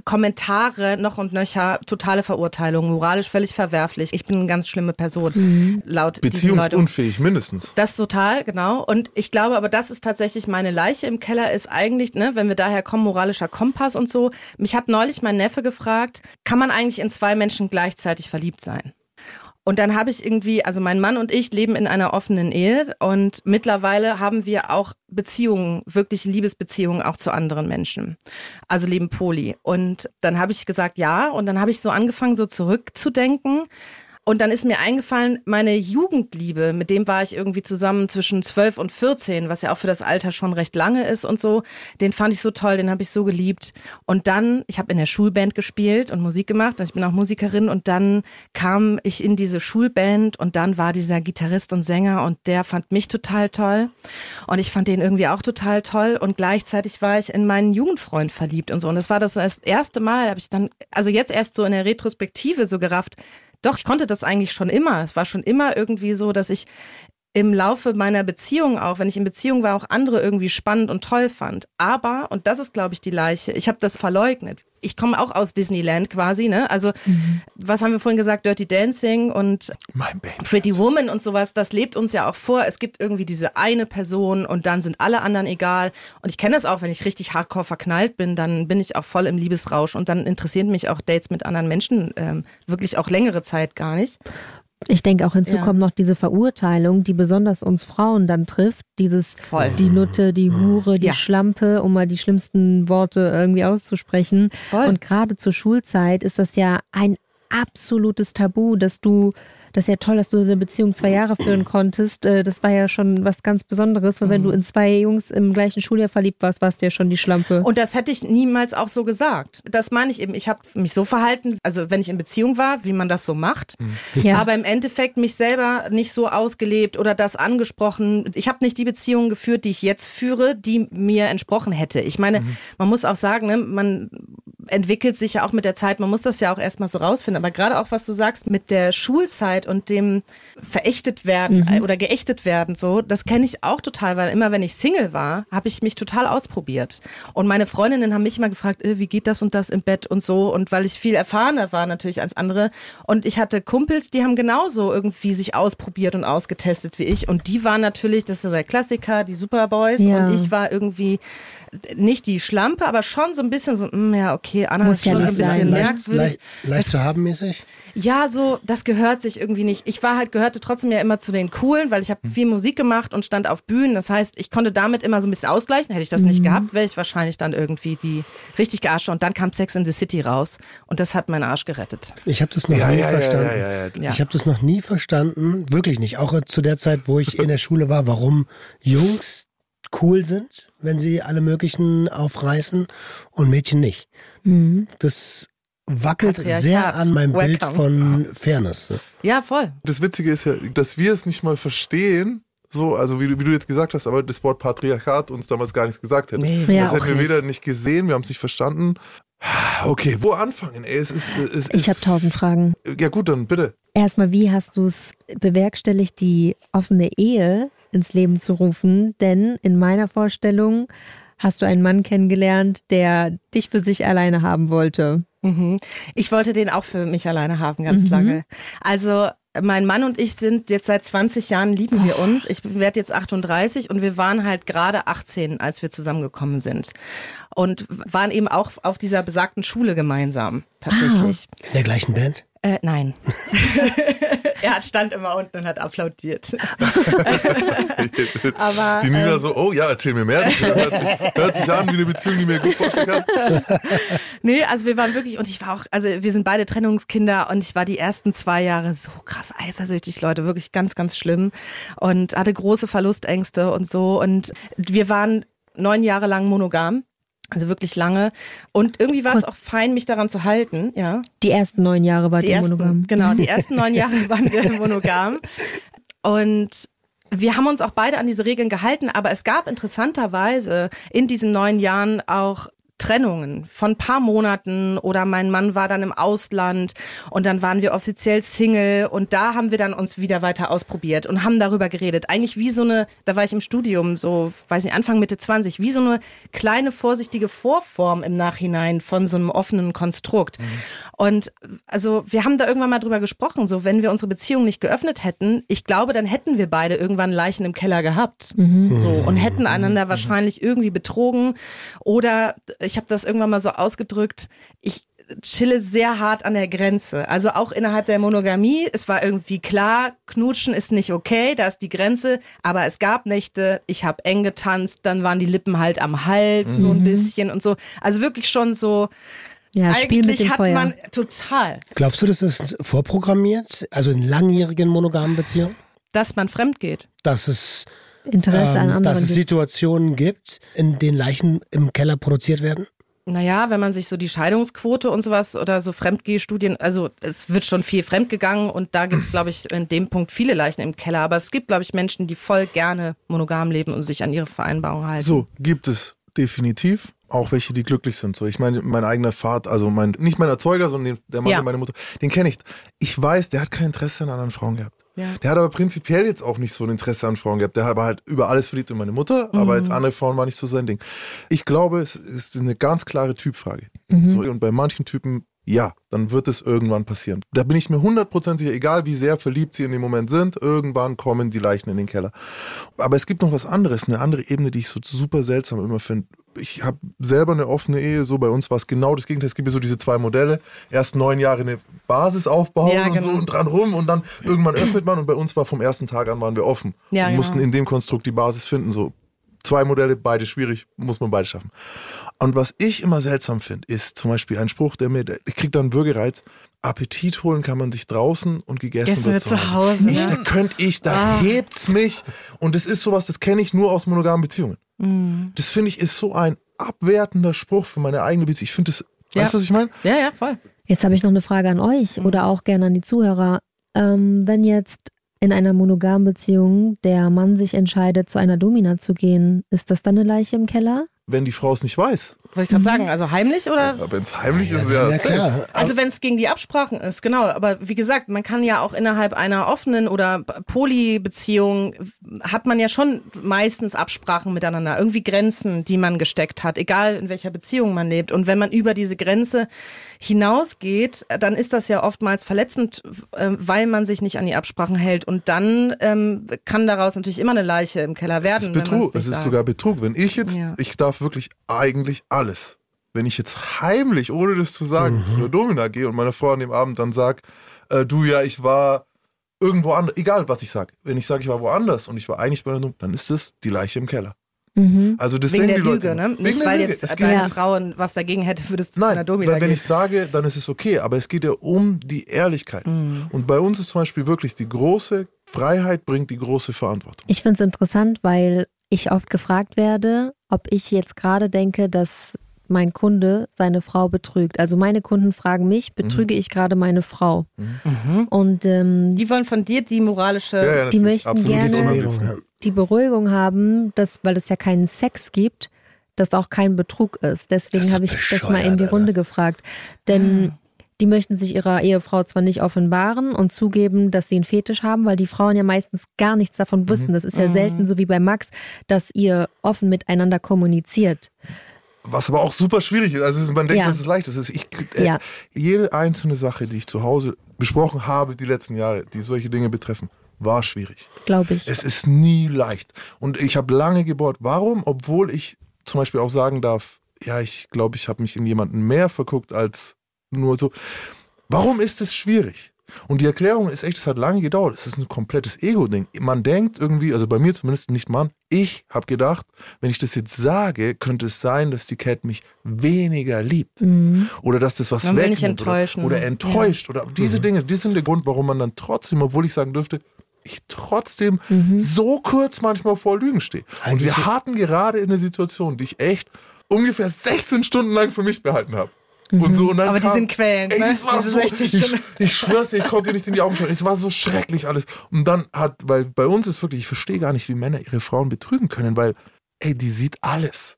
[SPEAKER 2] Kommentare noch und nöcher, totale Verurteilung, moralisch völlig verwerflich. Ich bin eine ganz schlimme Person, laut diesen Leuten.
[SPEAKER 5] Beziehungsunfähig mindestens.
[SPEAKER 2] Das total, genau. Und ich glaube aber, das ist tatsächlich meine Leiche im Keller, ist eigentlich, ne, wenn wir daher kommen, moralischer Kompass und so. Mich hat neulich mein Neffe gefragt, kann man eigentlich in zwei Menschen gleichzeitig verliebt sein? Und dann habe ich irgendwie, also mein Mann und ich leben in einer offenen Ehe und mittlerweile haben wir auch Beziehungen, wirklich Liebesbeziehungen auch zu anderen Menschen. Also leben Poli. Und dann habe ich gesagt, ja. Und dann habe ich so angefangen, so zurückzudenken. Und dann ist mir eingefallen, meine Jugendliebe, mit dem war ich irgendwie zusammen zwischen 12 und 14, was ja auch für das Alter schon recht lange ist und so. Den fand ich so toll, den habe ich so geliebt. Und dann, ich habe in der Schulband gespielt und Musik gemacht, also ich bin auch Musikerin und dann kam ich in diese Schulband und dann war dieser Gitarrist und Sänger und der fand mich total toll und ich fand den irgendwie auch total toll und gleichzeitig war ich in meinen Jugendfreund verliebt und so. Und das war das, erste Mal, habe ich dann, also jetzt erst so in der Retrospektive so gerafft, doch, ich konnte das eigentlich schon immer. Es war schon immer irgendwie so, dass ich im Laufe meiner Beziehung auch, wenn ich in Beziehung war, auch andere irgendwie spannend und toll fand. Aber, und das ist, glaube ich, die Leiche, ich habe das verleugnet. Ich komme auch aus Disneyland quasi, ne? Also, was haben wir vorhin gesagt? Dirty Dancing und. Pretty Woman und sowas, das lebt uns ja auch vor. Es gibt irgendwie diese eine Person und dann sind alle anderen egal. Und ich kenne das auch, wenn ich richtig hardcore verknallt bin, dann bin ich auch voll im Liebesrausch und dann interessieren mich auch Dates mit anderen Menschen ähm, wirklich auch längere Zeit gar nicht.
[SPEAKER 6] Ich denke auch hinzu
[SPEAKER 2] Ja.
[SPEAKER 6] kommt noch diese Verurteilung, die besonders uns Frauen dann trifft. Dieses
[SPEAKER 2] Voll.
[SPEAKER 6] die Nutte, die Hure, die
[SPEAKER 2] Ja.
[SPEAKER 6] Schlampe, um mal die schlimmsten Worte irgendwie auszusprechen.
[SPEAKER 2] Voll.
[SPEAKER 6] Und gerade zur Schulzeit ist das ja ein absolutes Tabu, dass du, das ist ja toll, dass du eine Beziehung zwei Jahre führen konntest. Äh, Das war ja schon was ganz Besonderes, weil
[SPEAKER 2] Mhm.
[SPEAKER 6] wenn du in zwei Jungs im gleichen Schuljahr verliebt warst, warst du ja schon die Schlampe.
[SPEAKER 2] Und das hätte ich niemals auch so gesagt. Das meine ich eben. Ich habe mich so verhalten, also wenn ich in Beziehung war, wie man das so macht.
[SPEAKER 6] ja.
[SPEAKER 2] Aber im Endeffekt mich selber nicht so ausgelebt oder das angesprochen. Ich habe nicht die Beziehung geführt, die ich jetzt führe, die mir entsprochen hätte. Ich meine, man muss auch sagen, ne, man entwickelt sich ja auch mit der Zeit, man muss das ja auch erstmal so rausfinden. Aber gerade auch, was du sagst, mit der Schulzeit und dem verächtet werden äh, oder geächtet werden, so, das kenne ich auch total, weil immer wenn ich Single war, habe ich mich total ausprobiert. Und meine Freundinnen haben mich immer gefragt, äh, wie geht das und das im Bett und so. Und weil ich viel erfahrener war natürlich als andere. Und ich hatte Kumpels, die haben genauso irgendwie sich ausprobiert und ausgetestet wie ich. Und die waren natürlich, das ist der Klassiker, die Superboys.
[SPEAKER 6] Ja.
[SPEAKER 2] Und ich war irgendwie nicht die Schlampe, aber schon so ein bisschen so, mm, ja, okay, Anna
[SPEAKER 6] Muss
[SPEAKER 2] ist
[SPEAKER 6] ja
[SPEAKER 2] schon so ein bisschen
[SPEAKER 6] sein.
[SPEAKER 3] leicht,
[SPEAKER 2] merkwürdig.
[SPEAKER 3] leicht, leicht zu haben mäßig.
[SPEAKER 2] Ja, so, das gehört sich irgendwie nicht. Ich war halt, gehörte trotzdem ja immer zu den Coolen, weil ich habe viel Musik gemacht und stand auf Bühnen. Das heißt, ich konnte damit immer so ein bisschen ausgleichen. Hätte ich das nicht gehabt, wäre ich wahrscheinlich dann irgendwie die richtig gearsche. Und dann kam Sex in the City raus und das hat meinen Arsch gerettet.
[SPEAKER 3] Ich habe das noch
[SPEAKER 5] Ja,
[SPEAKER 3] nie
[SPEAKER 5] ja, ja,
[SPEAKER 3] verstanden.
[SPEAKER 5] ja, ja, ja.
[SPEAKER 2] Ja.
[SPEAKER 3] Ich habe das noch nie verstanden, wirklich nicht. Auch zu der Zeit, wo ich in der Schule war, warum Jungs cool sind, wenn sie alle möglichen aufreißen und Mädchen nicht.
[SPEAKER 6] Mhm.
[SPEAKER 3] Das wackelt
[SPEAKER 2] Patriarchat.
[SPEAKER 3] sehr an meinem Bild
[SPEAKER 2] Welcome.
[SPEAKER 3] von Fairness. ne?
[SPEAKER 2] Ja, voll.
[SPEAKER 5] Das Witzige ist ja, dass wir es nicht mal verstehen, so, also wie, du- wie du jetzt gesagt hast, aber das Wort Patriarchat uns damals gar nichts gesagt hätte.
[SPEAKER 2] Nee,
[SPEAKER 5] das hätten wir
[SPEAKER 6] nicht.
[SPEAKER 5] weder nicht gesehen, wir haben es nicht verstanden. Okay, wo anfangen? Ey, es ist, es
[SPEAKER 6] Ich habe tausend Fragen.
[SPEAKER 5] Ja gut, dann bitte.
[SPEAKER 6] Erstmal, wie hast du es bewerkstelligt, die offene Ehe ins Leben zu rufen? Denn in meiner Vorstellung hast du einen Mann kennengelernt, der dich für sich alleine haben wollte.
[SPEAKER 2] Mhm. Ich wollte den auch für mich alleine haben, ganz
[SPEAKER 6] Mhm.
[SPEAKER 2] lange. Also mein Mann und ich sind jetzt seit 20 Jahren, lieben wir uns. Ich werde jetzt 38 und wir waren halt gerade 18, als wir zusammengekommen sind. Und waren eben auch auf dieser besagten Schule gemeinsam, tatsächlich.
[SPEAKER 3] In der gleichen Band?
[SPEAKER 2] Äh, nein. er hat stand immer unten und hat applaudiert. Aber,
[SPEAKER 5] Die Nina
[SPEAKER 2] ähm,
[SPEAKER 5] so, oh ja, erzähl mir mehr. Hört sich, hört sich an wie eine Beziehung, die mir gut vorstellen kann.
[SPEAKER 2] Nee, also wir waren wirklich, und ich war auch, also wir sind beide Trennungskinder und ich war die ersten zwei Jahre so krass eifersüchtig, Leute, wirklich ganz, ganz schlimm und hatte große Verlustängste und so und wir waren neun Jahre lang monogam. Also wirklich lange. Und irgendwie war es auch fein, mich daran zu halten, ja.
[SPEAKER 6] Die ersten neun Jahre war
[SPEAKER 2] Die
[SPEAKER 6] die
[SPEAKER 2] ersten,
[SPEAKER 6] monogam.
[SPEAKER 2] genau, die ersten neun Jahre waren wir monogam. Und wir haben uns auch beide an diese Regeln gehalten, aber es gab interessanterweise in diesen neun Jahren auch Trennungen von ein paar Monaten oder mein Mann war dann im Ausland und dann waren wir offiziell Single und da haben wir dann uns wieder weiter ausprobiert und haben darüber geredet. Eigentlich wie so eine, da war ich im Studium, so, weiß nicht, Anfang Mitte 20, wie so eine kleine vorsichtige Vorform im Nachhinein von so einem offenen Konstrukt. Und also wir haben da irgendwann mal drüber gesprochen, so wenn wir unsere Beziehung nicht geöffnet hätten, ich glaube, dann hätten wir beide irgendwann Leichen im Keller gehabt. So und hätten einander wahrscheinlich irgendwie betrogen oder ich habe das irgendwann mal so ausgedrückt, ich chille sehr hart an der Grenze. Also auch innerhalb der Monogamie, es war irgendwie klar, knutschen ist nicht okay, da ist die Grenze, aber es gab Nächte, ich habe eng getanzt, dann waren die Lippen halt am Hals so ein bisschen und so. Also wirklich schon so
[SPEAKER 6] Ja, Spiel mit
[SPEAKER 2] eigentlich
[SPEAKER 6] dem
[SPEAKER 2] hat
[SPEAKER 6] Feuer.
[SPEAKER 2] man total,
[SPEAKER 3] Glaubst du, das ist vorprogrammiert? Also in langjährigen monogamen Beziehungen?
[SPEAKER 2] dass man fremd geht.
[SPEAKER 3] Dass es,
[SPEAKER 6] Interesse an
[SPEAKER 3] ähm,
[SPEAKER 6] anderen.
[SPEAKER 3] dass es
[SPEAKER 6] gibt.
[SPEAKER 3] Situationen gibt, in denen Leichen im Keller produziert werden?
[SPEAKER 2] Naja, wenn man sich so die Scheidungsquote und sowas oder so Fremdgehstudien, also es wird schon viel fremdgegangen und da gibt es, glaube ich, in dem Punkt viele Leichen im Keller. Aber es gibt, glaube ich, Menschen, die voll gerne monogam leben und sich an ihre Vereinbarung halten.
[SPEAKER 5] So, gibt es definitiv. Auch welche, die glücklich sind. So, ich meine, mein eigener Vater, also mein, nicht mein Erzeuger, sondern den, der Mann,
[SPEAKER 2] Ja.
[SPEAKER 5] der meine Mutter, den kenne ich. Ich weiß, der hat kein Interesse an anderen Frauen gehabt.
[SPEAKER 2] Ja.
[SPEAKER 5] Der hat aber prinzipiell jetzt auch nicht so ein Interesse an Frauen gehabt. Der war halt über alles verliebt in meine Mutter, aber
[SPEAKER 2] Mhm.
[SPEAKER 5] jetzt andere Frauen war nicht so sein Ding. Ich glaube, es ist eine ganz klare Typfrage.
[SPEAKER 2] Mhm.
[SPEAKER 5] So, und bei manchen Typen, ja, dann wird es irgendwann passieren. Da bin ich mir 100% sicher, egal wie sehr verliebt sie in dem Moment sind, irgendwann kommen die Leichen in den Keller. Aber es gibt noch was anderes, eine andere Ebene, die ich so super seltsam immer finde. Ich habe selber eine offene Ehe, so bei uns war es genau das Gegenteil. Es gibt ja so diese zwei Modelle. Erst neun Jahre eine Basis aufbauen
[SPEAKER 2] Ja,
[SPEAKER 5] und
[SPEAKER 2] genau.
[SPEAKER 5] so und dran rum und dann irgendwann öffnet man und bei uns war vom ersten Tag an waren wir offen.
[SPEAKER 2] Ja,
[SPEAKER 5] und
[SPEAKER 2] genau.
[SPEAKER 5] mussten in dem Konstrukt die Basis finden. So zwei Modelle, beide schwierig, muss man beide schaffen. Und was ich immer seltsam finde, ist zum Beispiel ein Spruch, der mir, ich krieg da einen Würgereiz. Appetit holen kann man sich draußen und gegessen
[SPEAKER 2] Gegessen
[SPEAKER 5] wird zu Hause.
[SPEAKER 2] Hause,
[SPEAKER 5] Ich,
[SPEAKER 2] ne?
[SPEAKER 5] da könnte ich, da hebt's mich. Und das ist sowas, das kenne ich nur aus monogamen Beziehungen.
[SPEAKER 2] Mhm.
[SPEAKER 5] Das finde ich ist so ein abwertender Spruch für meine eigene Beziehung. Ich finde das,
[SPEAKER 2] Ja.
[SPEAKER 5] weißt du, was ich meine?
[SPEAKER 2] Ja, ja, voll.
[SPEAKER 6] Jetzt habe ich noch eine Frage an euch
[SPEAKER 2] Mhm.
[SPEAKER 6] oder auch gerne an die Zuhörer. Ähm, wenn jetzt in einer monogamen Beziehung der Mann sich entscheidet, zu einer Domina zu gehen, ist das dann eine Leiche im Keller?
[SPEAKER 5] Wenn die Frau es nicht weiß.
[SPEAKER 2] Wollte ich gerade sagen, also heimlich oder?
[SPEAKER 5] Wenn es heimlich ist, ja.
[SPEAKER 3] ja klar.
[SPEAKER 2] Also wenn es gegen die Absprachen ist, genau. Aber wie gesagt, man kann ja auch innerhalb einer offenen oder Polybeziehung hat man ja schon meistens Absprachen miteinander, irgendwie Grenzen, die man gesteckt hat, egal in welcher Beziehung man lebt. Und wenn man über diese Grenze hinausgeht, dann ist das ja oftmals verletzend, äh, weil man sich nicht an die Absprachen hält. Und dann ähm, kann daraus natürlich immer eine Leiche im Keller
[SPEAKER 5] Es
[SPEAKER 2] werden.
[SPEAKER 5] ist
[SPEAKER 2] wenn man's
[SPEAKER 5] Betrug. Es ist
[SPEAKER 2] sagt.
[SPEAKER 5] sogar Betrug. Wenn ich jetzt,
[SPEAKER 2] Ja.
[SPEAKER 5] ich darf wirklich eigentlich alles. Wenn ich jetzt heimlich, ohne das zu sagen, zu der Domina gehe und meine Frau an dem Abend dann sagt, äh, du ja, ich war irgendwo anders, egal was ich sage. Wenn ich sage, ich war woanders und ich war eigentlich bei der Domina, dann ist es die Leiche im Keller.
[SPEAKER 6] Mhm.
[SPEAKER 5] Also das
[SPEAKER 2] Wegen der
[SPEAKER 5] die Leute
[SPEAKER 2] Lüge, ne?
[SPEAKER 5] Wegen
[SPEAKER 2] Nicht, weil
[SPEAKER 5] Lüge.
[SPEAKER 2] jetzt deine
[SPEAKER 6] Ja.
[SPEAKER 2] Frau was dagegen hätte, würdest du zu einer
[SPEAKER 5] Nein,
[SPEAKER 2] Domina
[SPEAKER 5] weil wenn
[SPEAKER 2] gehen.
[SPEAKER 5] ich sage, dann ist es okay, aber es geht ja um die Ehrlichkeit.
[SPEAKER 2] Mhm.
[SPEAKER 5] Und bei uns ist zum Beispiel wirklich die große Freiheit bringt die große Verantwortung.
[SPEAKER 6] Ich finde es interessant, weil ich oft gefragt werde, ob ich jetzt gerade denke, dass mein Kunde seine Frau betrügt. Also meine Kunden fragen mich, betrüge ich gerade meine Frau? Und ähm,
[SPEAKER 2] Die wollen von dir die moralische.
[SPEAKER 5] Ja, ja,
[SPEAKER 6] Die möchten
[SPEAKER 5] Absolut.
[SPEAKER 6] gerne-
[SPEAKER 3] ja.
[SPEAKER 6] die Beruhigung haben, dass, weil es ja keinen Sex gibt, dass auch kein Betrug ist. Deswegen habe ich das mal in die Runde gefragt. Denn die möchten sich ihrer Ehefrau zwar nicht offenbaren und zugeben, dass sie einen Fetisch haben, weil die Frauen ja meistens gar nichts davon wissen. Das ist ja selten so wie bei Max, dass ihr offen miteinander kommuniziert.
[SPEAKER 5] Was aber auch super schwierig ist. Also es ist- man denkt,
[SPEAKER 6] Ja.
[SPEAKER 5] das ist leicht. Das ist, ich, äh,
[SPEAKER 6] Ja.
[SPEAKER 5] Jede einzelne Sache, die ich zu Hause besprochen habe die letzten Jahre, die solche Dinge betreffen, war schwierig.
[SPEAKER 6] Glaube ich.
[SPEAKER 5] Es ist nie leicht. Und ich habe lange gebohrt. Warum? Obwohl ich zum Beispiel auch sagen darf, ja, ich glaube, ich habe mich in jemanden mehr verguckt als nur so. Warum ist es schwierig? Und die Erklärung ist echt, es hat lange gedauert. Es ist ein komplettes Ego-Ding. Man denkt irgendwie, also bei mir zumindest nicht man, ich habe gedacht, wenn ich das jetzt sage, könnte es sein, dass die Cat mich weniger liebt.
[SPEAKER 6] Mhm.
[SPEAKER 5] Oder dass das was wegnimmt. Oder, oder enttäuscht. Oder diese Dinge, die sind der Grund, warum man dann trotzdem, obwohl ich sagen dürfte, ich trotzdem so kurz manchmal vor Lügen stehe. Und wir hatten gerade in eine Situation, die ich echt ungefähr 16 Stunden lang für mich behalten habe. Und so, und dann
[SPEAKER 2] Aber die
[SPEAKER 5] kam,
[SPEAKER 2] sind quälend,
[SPEAKER 5] Ey,
[SPEAKER 2] ne?
[SPEAKER 5] das war
[SPEAKER 2] Diese
[SPEAKER 5] so,
[SPEAKER 2] 60
[SPEAKER 5] ich, ich schwör's dir, ich konnte dir nicht in die Augen schauen. Es war so schrecklich alles. Und dann hat, weil bei uns ist wirklich, ich verstehe gar nicht, wie Männer ihre Frauen betrügen können, weil, ey, die sieht alles.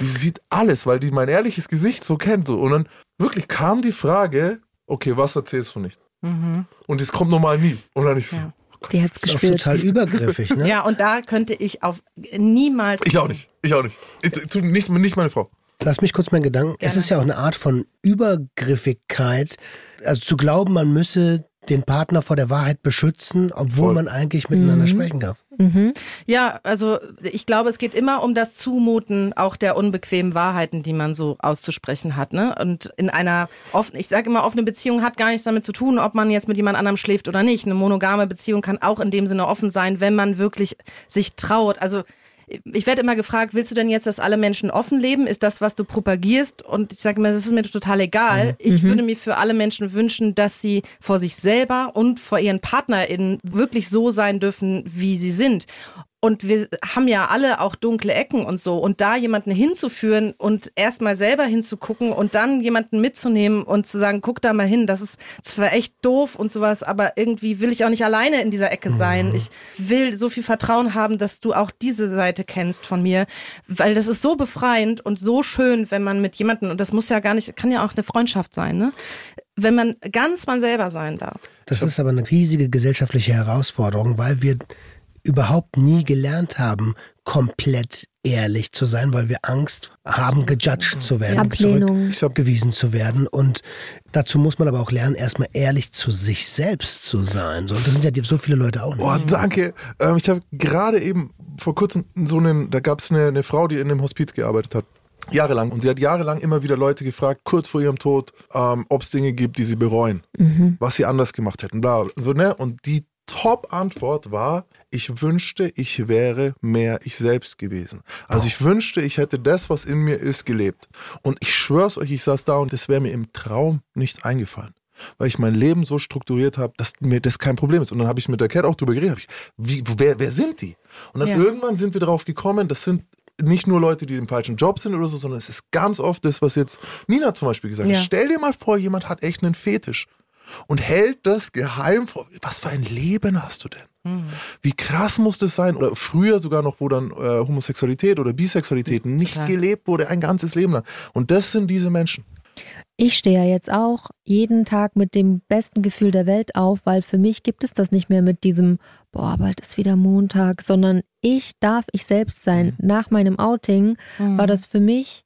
[SPEAKER 5] Die sieht alles, weil die mein ehrliches Gesicht so kennt. So. Und dann wirklich kam die Frage, okay, was erzählst du nicht? Und es kommt normal nie. Und dann ich so,
[SPEAKER 2] Ja.
[SPEAKER 6] Die hat's
[SPEAKER 3] Ist auch
[SPEAKER 6] gespürt.
[SPEAKER 3] total übergriffig, ne?
[SPEAKER 2] Ja, und da könnte ich auf niemals.
[SPEAKER 5] ich auch nicht, ich auch nicht. Ich, nicht, nicht meine Frau.
[SPEAKER 3] Lass mich kurz meinen Gedanken. Es
[SPEAKER 2] Gerne.
[SPEAKER 3] ist ja auch eine Art von Übergriffigkeit, also zu glauben, man müsse den Partner vor der Wahrheit beschützen, obwohl
[SPEAKER 5] Voll.
[SPEAKER 3] man eigentlich miteinander sprechen darf.
[SPEAKER 2] Ja, also ich glaube, es geht immer um das Zumuten auch der unbequemen Wahrheiten, die man so auszusprechen hat. Ne? Und in einer offenen, ich sage immer, offene Beziehung hat gar nichts damit zu tun, ob man jetzt mit jemand anderem schläft oder nicht. Eine monogame Beziehung kann auch in dem Sinne offen sein, wenn man wirklich sich traut. Also ich werde immer gefragt, willst du denn jetzt, dass alle Menschen offen leben? Ist das, was du propagierst? Und ich sage immer, das ist mir total egal. Ich würde mir für alle Menschen wünschen, dass sie vor sich selber und vor ihren PartnerInnen wirklich so sein dürfen, wie sie sind. Und wir haben ja alle auch dunkle Ecken und so. Und da jemanden hinzuführen und erstmal selber hinzugucken und dann jemanden mitzunehmen und zu sagen, guck da mal hin, das ist zwar echt doof und sowas, aber irgendwie will ich auch nicht alleine in dieser Ecke sein. Ich will so viel Vertrauen haben, dass du auch diese Seite kennst von mir, weil das ist so befreiend und so schön, wenn man mit jemandem, und das muss ja gar nicht, kann ja auch eine Freundschaft sein, ne? Wenn man ganz man selber sein darf.
[SPEAKER 3] Das ist aber eine riesige gesellschaftliche Herausforderung, weil wir überhaupt nie gelernt haben, komplett ehrlich zu sein, weil wir Angst haben, gejudged zu werden,
[SPEAKER 6] Ablehnung.
[SPEAKER 3] zurückgewiesen zu werden. Und dazu muss man aber auch lernen, erstmal ehrlich zu sich selbst zu sein. So, das sind ja so viele Leute auch nicht.
[SPEAKER 5] Oh, danke. Ähm, ich habe gerade eben vor kurzem so einen, da gab es eine, eine Frau, die in einem Hospiz gearbeitet hat. Jahrelang. Und sie hat jahrelang immer wieder Leute gefragt, kurz vor ihrem Tod, ähm, ob es Dinge gibt, die sie bereuen, was sie anders gemacht hätten. Bla, bla. so, ne? Und die Top-Antwort war, ich wünschte, ich wäre mehr ich selbst gewesen. Also ich wünschte, ich hätte das, was in mir ist, gelebt. Und ich schwör's euch, ich saß da und es wäre mir im Traum nicht eingefallen. Weil ich mein Leben so strukturiert habe, dass mir das kein Problem ist. Und dann habe ich mit der Cat auch drüber geredet. Hab ich, wie, wer, wer sind die? Und dann
[SPEAKER 2] Ja.
[SPEAKER 5] irgendwann sind wir darauf gekommen, das sind nicht nur Leute, die im falschen Job sind oder so, sondern es ist ganz oft das, was jetzt Nina zum Beispiel gesagt hat.
[SPEAKER 2] Ja.
[SPEAKER 5] Stell dir mal vor, jemand hat echt einen Fetisch und hält das geheim vor. Was für ein Leben hast du denn? Wie krass muss das sein? Oder früher sogar noch, wo dann äh, Homosexualität oder Bisexualität nicht
[SPEAKER 2] Total.
[SPEAKER 5] gelebt wurde, ein ganzes Leben lang. Und das sind diese Menschen.
[SPEAKER 6] Ich stehe ja jetzt auch jeden Tag mit dem besten Gefühl der Welt auf, weil für mich gibt es das nicht mehr mit diesem, boah, bald ist wieder Montag, sondern ich darf ich selbst sein. Nach meinem Outing war das für mich,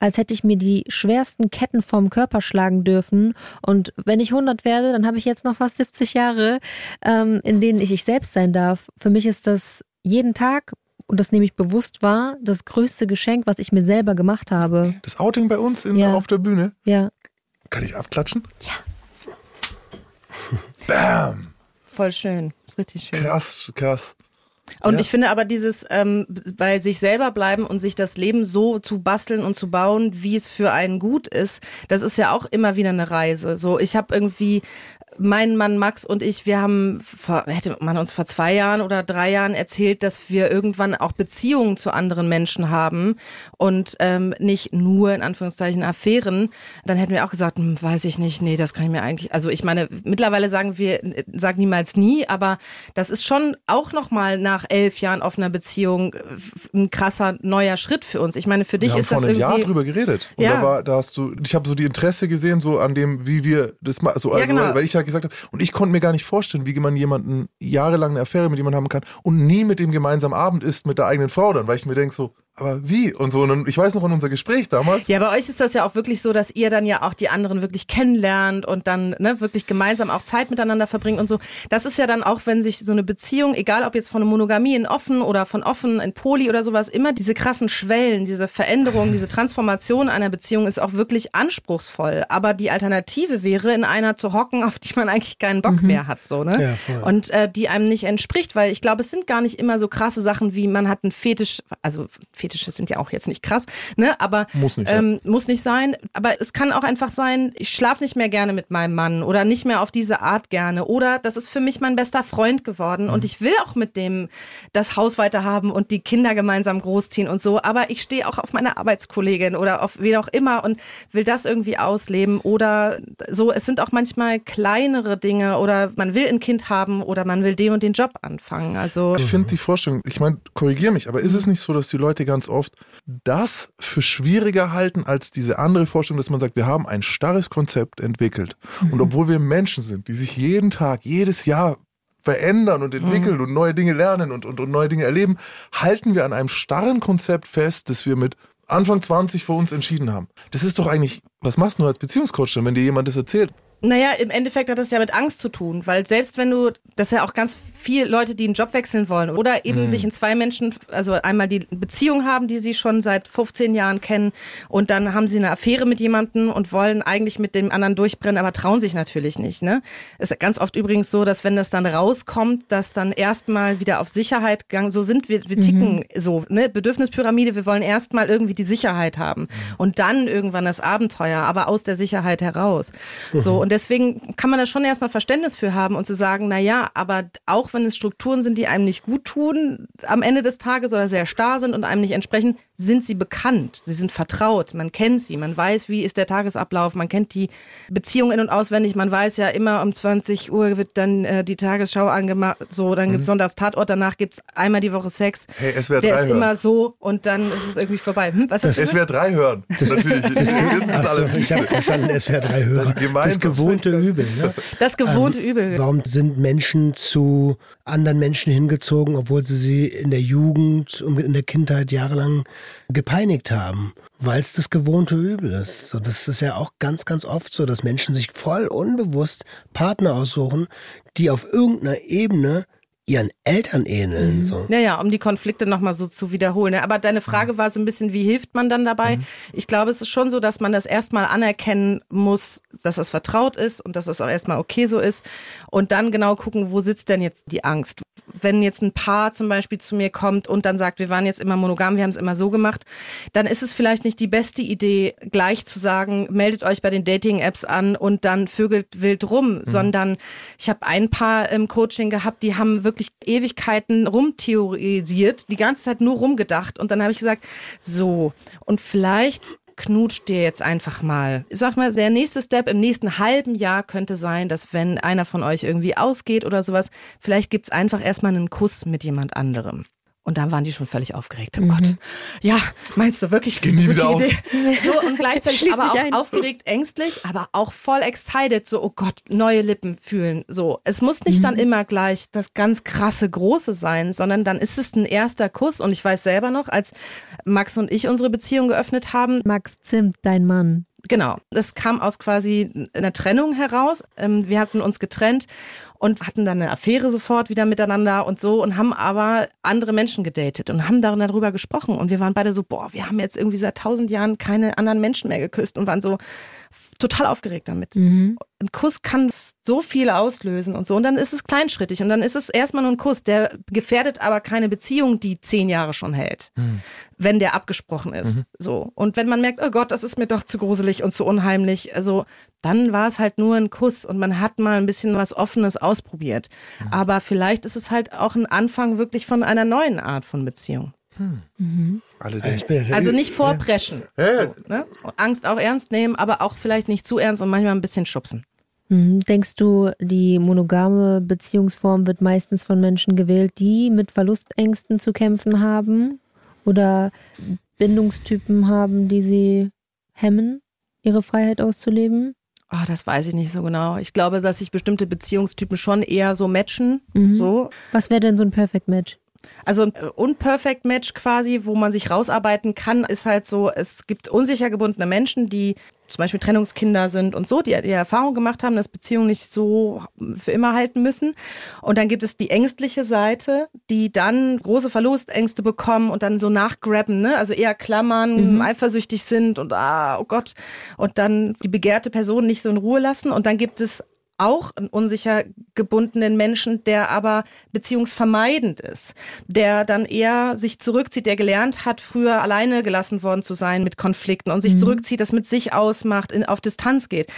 [SPEAKER 6] als hätte ich mir die schwersten Ketten vom Körper schlagen dürfen. Und wenn ich 100 werde, dann habe ich jetzt noch fast 70 Jahre, ähm, in denen ich ich selbst sein darf. Für mich ist das jeden Tag, und das nehme ich bewusst wahr, das größte Geschenk, was ich mir selber gemacht habe.
[SPEAKER 5] Das Outing bei uns in,
[SPEAKER 6] Ja.
[SPEAKER 5] auf der Bühne.
[SPEAKER 6] Ja.
[SPEAKER 5] Kann ich abklatschen? Ja. Bam!
[SPEAKER 2] Voll schön. Ist richtig schön.
[SPEAKER 5] Krass, krass.
[SPEAKER 2] Und
[SPEAKER 5] Ja.
[SPEAKER 2] ich finde aber dieses ähm, bei sich selber bleiben und sich das Leben so zu basteln und zu bauen, wie es für einen gut ist, das ist ja auch immer wieder eine Reise. So, ich habe irgendwie mein Mann Max und ich, wir haben, vor, hätte man uns vor zwei Jahren oder drei Jahren erzählt, dass wir irgendwann auch Beziehungen zu anderen Menschen haben und ähm, nicht nur in Anführungszeichen Affären, dann hätten wir auch gesagt, hm, weiß ich nicht, nee, das kann ich mir eigentlich, also ich meine, mittlerweile sagen wir, sag niemals nie, aber das ist schon auch nochmal nach elf Jahren offener Beziehung äh, ein krasser neuer Schritt für uns. Ich meine, für dich
[SPEAKER 5] wir
[SPEAKER 2] ist
[SPEAKER 5] haben
[SPEAKER 2] das
[SPEAKER 5] vor einem. Jahr drüber geredet. Und
[SPEAKER 2] Ja.
[SPEAKER 5] da war, da hast du, ich habe so die Interesse gesehen, so an dem, wie wir das machen. So,
[SPEAKER 2] Ja,
[SPEAKER 5] also,
[SPEAKER 2] genau.
[SPEAKER 5] weil, weil ich ja gesagt habe, und ich konnte mir gar nicht vorstellen, wie man jemanden jahrelang eine Affäre mit jemandem haben kann und nie mit dem gemeinsam Abend isst mit der eigenen Frau dann, weil ich mir denke so, aber wie? Und so, und ich weiß noch an unser Gespräch damals.
[SPEAKER 2] Ja, bei euch ist das ja auch wirklich so, dass ihr dann ja auch die anderen wirklich kennenlernt und dann ne, wirklich gemeinsam auch Zeit miteinander verbringt und so. Das ist ja dann auch, wenn sich so eine Beziehung, egal ob jetzt von einer Monogamie in offen oder von offen in Poly oder sowas, immer diese krassen Schwellen, diese Veränderung, diese Transformation einer Beziehung ist auch wirklich anspruchsvoll. Aber die Alternative wäre, in einer zu hocken, auf die man eigentlich keinen Bock mehr hat, so ne?
[SPEAKER 3] Ja, voll.
[SPEAKER 2] Und äh, die einem nicht entspricht, weil ich glaube, es sind gar nicht immer so krasse Sachen wie man hat einen Fetisch, also Fetische sind ja auch jetzt nicht krass, ne? Aber
[SPEAKER 5] Muss nicht, ja.
[SPEAKER 2] ähm, muss nicht sein. Aber es kann auch einfach sein, ich schlafe nicht mehr gerne mit meinem Mann oder nicht mehr auf diese Art gerne. Oder das ist für mich mein bester Freund geworden
[SPEAKER 5] Mhm.
[SPEAKER 2] und ich will auch mit dem das Haus weiterhaben und die Kinder gemeinsam großziehen und so. Aber ich stehe auch auf meine Arbeitskollegin oder auf wen auch immer und will das irgendwie ausleben. Oder so, es sind auch manchmal kleinere Dinge oder man will ein Kind haben oder man will den und den Job anfangen. Also
[SPEAKER 5] Ich finde die Vorstellung, ich meine, korrigiere mich, aber ist es nicht so, dass die Leute ganz oft das für schwieriger halten als diese andere Vorstellung, dass man sagt, wir haben ein starres Konzept entwickelt. Und obwohl wir Menschen sind, die sich jeden Tag, jedes Jahr verändern und entwickeln und neue Dinge lernen und, und, und neue Dinge erleben, halten wir an einem starren Konzept fest, das wir mit Anfang 20 für uns entschieden haben. Das ist doch eigentlich, was machst du als Beziehungscoach denn, wenn dir jemand das erzählt?
[SPEAKER 2] Naja, im Endeffekt hat das ja mit Angst zu tun, weil selbst wenn du, das ist ja auch ganz viele Leute, die einen Job wechseln wollen oder eben sich in zwei Menschen, also einmal die Beziehung haben, die sie schon seit 15 Jahren kennen und dann haben sie eine Affäre mit jemandem und wollen eigentlich mit dem anderen durchbrennen, aber trauen sich natürlich nicht. Ne? Es ist ganz oft übrigens so, dass wenn das dann rauskommt, dass dann erstmal wieder auf Sicherheit gegangen, so sind wir, wir ticken so, ne? Bedürfnispyramide, wir wollen erstmal irgendwie die Sicherheit haben und dann irgendwann das Abenteuer, aber aus der Sicherheit heraus. So, und deswegen kann man da schon erstmal Verständnis für haben und zu sagen, na ja, aber auch wenn es Strukturen sind, die einem nicht gut tun am Ende des Tages oder sehr starr sind und einem nicht entsprechen, sind sie bekannt, sie sind vertraut, man kennt sie, man weiß, wie ist der Tagesablauf, man kennt die Beziehung in- und auswendig, man weiß ja immer um 20 Uhr wird dann äh, die Tagesschau angemacht, so, dann gibt's Sonntags Tatort, danach gibt's einmal die Woche Sex.
[SPEAKER 5] Hey, SWR
[SPEAKER 2] der
[SPEAKER 5] 3
[SPEAKER 2] ist
[SPEAKER 5] hören.
[SPEAKER 2] immer so und dann ist es irgendwie vorbei. Hm, was du?
[SPEAKER 5] SWR 3 hören. Natürlich. Wir wissen es
[SPEAKER 3] Achso,
[SPEAKER 5] alle.
[SPEAKER 3] ich habe verstanden, SWR 3 Hörer.
[SPEAKER 5] Gemeinsam.
[SPEAKER 3] Das gewohnte Übel. Ne?
[SPEAKER 2] Das gewohnte Übel.
[SPEAKER 3] Warum sind Menschen zu anderen Menschen hingezogen, obwohl sie sie in der Jugend und in der Kindheit jahrelang gepeinigt haben? Weil es das gewohnte Übel ist. So, das ist ja auch ganz, ganz oft so, dass Menschen sich voll unbewusst Partner aussuchen, die auf irgendeiner Ebene ihren Eltern ähneln. So.
[SPEAKER 2] Ja, ja, um die Konflikte nochmal so zu wiederholen. ne? Aber deine Frage war so ein bisschen, wie hilft man dann dabei? Ich glaube, es ist schon so, dass man das erstmal anerkennen muss, dass das vertraut ist und dass das auch erstmal okay so ist. Und dann genau gucken, wo sitzt denn jetzt die Angst? Wenn jetzt ein Paar zum Beispiel zu mir kommt und dann sagt, wir waren jetzt immer monogam, wir haben es immer so gemacht, dann ist es vielleicht nicht die beste Idee, gleich zu sagen, meldet euch bei den Dating-Apps an und dann vögelt wild rum, sondern ich habe ein Paar im Coaching gehabt, die haben wirklich Ewigkeiten rumtheorisiert, die ganze Zeit nur rumgedacht und dann habe ich gesagt, so, und vielleicht knutscht dir jetzt einfach mal. Sag mal, der nächste Step im nächsten halben Jahr könnte sein, dass wenn einer von euch irgendwie ausgeht oder sowas, vielleicht gibt's einfach erstmal einen Kuss mit jemand anderem. Und dann waren die schon völlig aufgeregt. Oh Gott. Ja, meinst du wirklich? das ist eine
[SPEAKER 5] wieder
[SPEAKER 2] gute Idee? So, und gleichzeitig aber auch
[SPEAKER 6] ein.
[SPEAKER 2] aufgeregt, ängstlich, aber auch voll excited. So, oh Gott, neue Lippen fühlen. So, es muss nicht dann immer gleich das ganz krasse Große sein, sondern dann ist es ein erster Kuss. Und ich weiß selber noch, als Max und ich unsere Beziehung geöffnet haben,
[SPEAKER 6] Max Zimt, dein Mann.
[SPEAKER 2] Genau, das kam aus quasi einer Trennung heraus. Ähm, Wir hatten uns getrennt und hatten dann eine Affäre sofort wieder miteinander und so und haben aber andere Menschen gedatet und haben darüber gesprochen. Und wir waren beide so, boah, wir haben jetzt irgendwie seit tausend Jahren keine anderen Menschen mehr geküsst und waren so, total aufgeregt damit.
[SPEAKER 6] Mhm.
[SPEAKER 2] Ein Kuss kann so viel auslösen und so. Und dann ist es kleinschrittig. Und dann ist es erstmal nur ein Kuss. Der gefährdet aber keine Beziehung, die zehn Jahre schon hält. Wenn der abgesprochen ist. So. Und wenn man merkt, oh Gott, das ist mir doch zu gruselig und zu unheimlich. Also, dann war es halt nur ein Kuss und man hat mal ein bisschen was Offenes ausprobiert. Aber vielleicht ist es halt auch ein Anfang wirklich von einer neuen Art von Beziehung.
[SPEAKER 3] Ja der
[SPEAKER 2] Also nicht vorpreschen.
[SPEAKER 5] Ja, ja.
[SPEAKER 2] So, ne? Angst auch ernst nehmen, aber auch vielleicht nicht zu ernst und manchmal ein bisschen schubsen.
[SPEAKER 6] Mhm. Denkst du, die monogame Beziehungsform wird meistens von Menschen gewählt, die mit Verlustängsten zu kämpfen haben oder Bindungstypen haben, die sie hemmen, ihre Freiheit auszuleben?
[SPEAKER 2] Ah, das weiß ich nicht so genau. Ich glaube, dass sich bestimmte Beziehungstypen schon eher so matchen.
[SPEAKER 6] Mhm.
[SPEAKER 2] So.
[SPEAKER 6] Was wäre denn so ein Perfect Match?
[SPEAKER 2] Also ein unperfect Match quasi, wo man sich rausarbeiten kann, ist halt so, es gibt unsicher gebundene Menschen, die zum Beispiel Trennungskinder sind und so, die die Erfahrung gemacht haben, dass Beziehungen nicht so für immer halten müssen. Und dann gibt es die ängstliche Seite, die dann große Verlustängste bekommen und dann so nachgrabben, ne? also eher klammern, eifersüchtig sind und ah, oh Gott, und dann die begehrte Person nicht so in Ruhe lassen. Und dann gibt es auch einen unsicher gebundenen Menschen, der aber beziehungsvermeidend ist, der dann eher sich zurückzieht, der gelernt hat, früher alleine gelassen worden zu sein mit Konflikten und sich zurückzieht, das mit sich ausmacht, in, auf Distanz geht.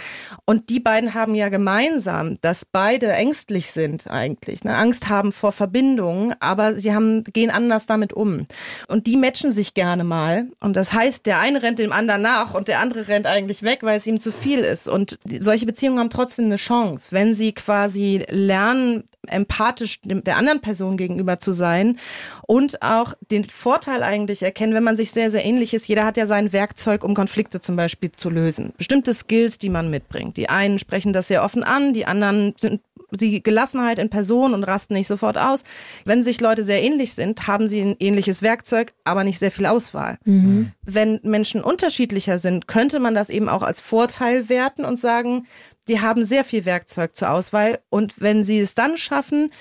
[SPEAKER 2] Und die beiden haben ja gemeinsam, dass beide ängstlich sind eigentlich, ne? Angst haben vor Verbindungen, aber sie haben, gehen anders damit um. Und die matchen sich gerne mal. Und das heißt, der eine rennt dem anderen nach und der andere rennt eigentlich weg, weil es ihm zu viel ist. Und solche Beziehungen haben trotzdem eine Chance, wenn sie quasi lernen, empathisch der anderen Person gegenüber zu sein und auch den Vorteil eigentlich erkennen, wenn man sich sehr, sehr ähnlich ist. Jeder hat ja sein Werkzeug, um Konflikte zum Beispiel zu lösen. Bestimmte Skills, die man mitbringt. Die einen sprechen das sehr offen an, die anderen sind die Gelassenheit in Person und rasten nicht sofort aus. Wenn sich Leute sehr ähnlich sind, haben sie ein ähnliches Werkzeug, aber nicht sehr viel Auswahl. Wenn Menschen unterschiedlicher sind, könnte man das eben auch als Vorteil werten und sagen, die haben sehr viel Werkzeug zur Auswahl und wenn sie es dann schaffen,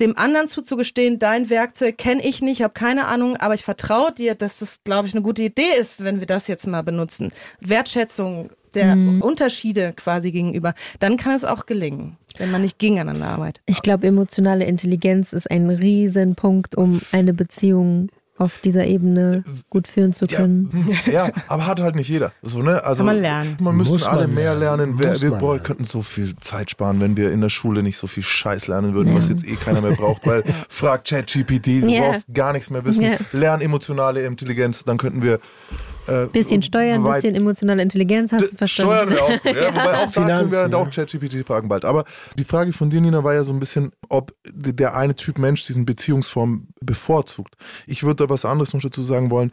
[SPEAKER 2] dem anderen zuzugestehen, dein Werkzeug kenne ich nicht, habe keine Ahnung, aber ich vertraue dir, dass das, glaube ich, eine gute Idee ist, wenn wir das jetzt mal benutzen. Wertschätzung der Unterschiede quasi gegenüber, dann kann es auch gelingen, wenn man nicht gegeneinander arbeitet.
[SPEAKER 6] Ich glaube, emotionale Intelligenz ist ein Riesenpunkt, um eine Beziehung auf dieser Ebene gut führen zu
[SPEAKER 5] Ja,
[SPEAKER 6] können.
[SPEAKER 5] ja, aber hat halt nicht jeder. So, ne? also,
[SPEAKER 2] Kann man lernen.
[SPEAKER 5] Man müssen
[SPEAKER 3] Muss man
[SPEAKER 5] alle mehr lernen.
[SPEAKER 3] lernen.
[SPEAKER 5] Wir, wir
[SPEAKER 3] man
[SPEAKER 5] boah,
[SPEAKER 3] lernen.
[SPEAKER 5] könnten so viel Zeit sparen, wenn wir in der Schule nicht so viel Scheiß lernen würden, was jetzt eh keiner mehr braucht, weil frag ChatGPT, du
[SPEAKER 6] Ja.
[SPEAKER 5] brauchst gar nichts mehr wissen.
[SPEAKER 6] Ja.
[SPEAKER 5] Lern emotionale Intelligenz, dann könnten wir äh,
[SPEAKER 6] Bisschen steuern,
[SPEAKER 5] weit-
[SPEAKER 6] bisschen emotionale Intelligenz, hast du verstanden?
[SPEAKER 5] Steuern wir auch. gut, Ja? Wobei auch da können
[SPEAKER 3] Finanzen,
[SPEAKER 5] wir dann auch
[SPEAKER 3] ja.
[SPEAKER 5] ChatGPT fragen bald. Aber die Frage von dir, Nina, war ja so ein bisschen, ob der eine Typ Mensch diesen Beziehungsform bevorzugt. Ich würde da was anderes noch dazu sagen wollen.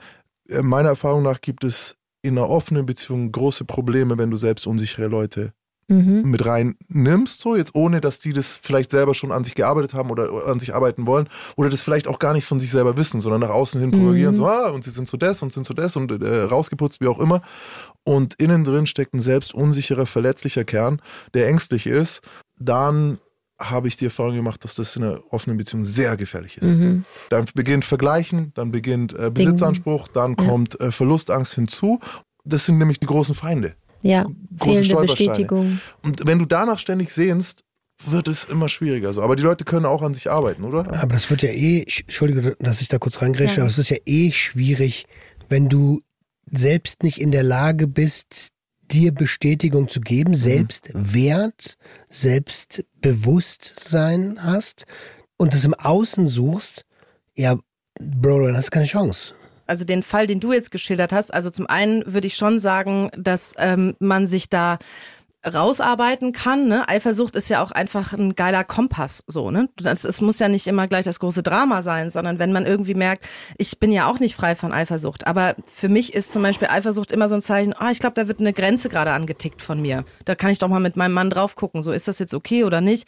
[SPEAKER 5] Äh, Meiner Erfahrung nach gibt es in einer offenen Beziehung große Probleme, wenn du selbst unsichere Leute
[SPEAKER 6] Mhm.
[SPEAKER 5] mit rein nimmst, so jetzt ohne, dass die das vielleicht selber schon an sich gearbeitet haben oder oder an sich arbeiten wollen oder das vielleicht auch gar nicht von sich selber wissen, sondern nach außen hin propagieren, so, ah, und sie sind so das und sind so das und äh, rausgeputzt, wie auch immer. Und innen drin steckt ein selbst unsicherer, verletzlicher Kern, der ängstlich ist, dann habe ich die Erfahrung gemacht, dass das in einer offenen Beziehung sehr gefährlich ist.
[SPEAKER 6] Mhm.
[SPEAKER 5] Dann beginnt Vergleichen, dann beginnt äh, Besitzanspruch, dann kommt äh, Verlustangst hinzu. Das sind nämlich die großen Feinde.
[SPEAKER 6] Ja,
[SPEAKER 5] große Stolpersteine.
[SPEAKER 6] Bestätigung.
[SPEAKER 5] Und wenn du danach ständig sehnst, wird es immer schwieriger. So. Aber die Leute können auch an sich arbeiten, oder?
[SPEAKER 3] Aber das wird ja eh, Entschuldige, dass ich da kurz reingrätsche,
[SPEAKER 2] Ja.
[SPEAKER 3] aber es ist ja eh schwierig, wenn du selbst nicht in der Lage bist, dir Bestätigung zu geben, selbst Wert, Selbstbewusstsein hast und das im Außen suchst, ja, Bro, dann hast du keine Chance.
[SPEAKER 2] Also den Fall, den du jetzt geschildert hast, also zum einen würde ich schon sagen, dass ähm, man sich da rausarbeiten kann. Ne? Eifersucht ist ja auch einfach ein geiler Kompass. So, ne? das, es muss ja nicht immer gleich das große Drama sein, sondern wenn man irgendwie merkt, ich bin ja auch nicht frei von Eifersucht. Aber für mich ist zum Beispiel Eifersucht immer so ein Zeichen, ah, ich glaube, da wird eine Grenze gerade angetickt von mir. Da kann ich doch mal mit meinem Mann drauf gucken. So, ist das jetzt okay oder nicht?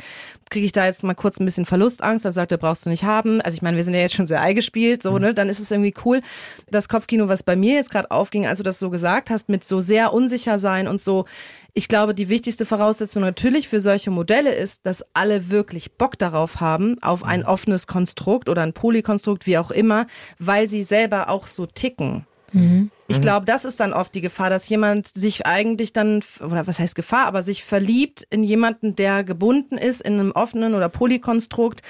[SPEAKER 2] Kriege ich da jetzt mal kurz ein bisschen Verlustangst? Dann sagt er, brauchst du nicht haben. Also ich meine, wir sind ja jetzt schon sehr eingespielt, so, ne? Dann ist es irgendwie cool. Das Kopfkino, was bei mir jetzt gerade aufging, als du das so gesagt hast, mit so sehr unsicher sein und so, ich glaube, die wichtigste Voraussetzung natürlich für solche Modelle ist, dass alle wirklich Bock darauf haben, auf ein offenes Konstrukt oder ein Polykonstrukt, wie auch immer, weil sie selber auch so ticken. Ich glaube, das ist dann oft die Gefahr, dass jemand sich eigentlich dann, oder was heißt Gefahr, aber sich verliebt in jemanden, der gebunden ist in einem offenen oder Polykonstrukt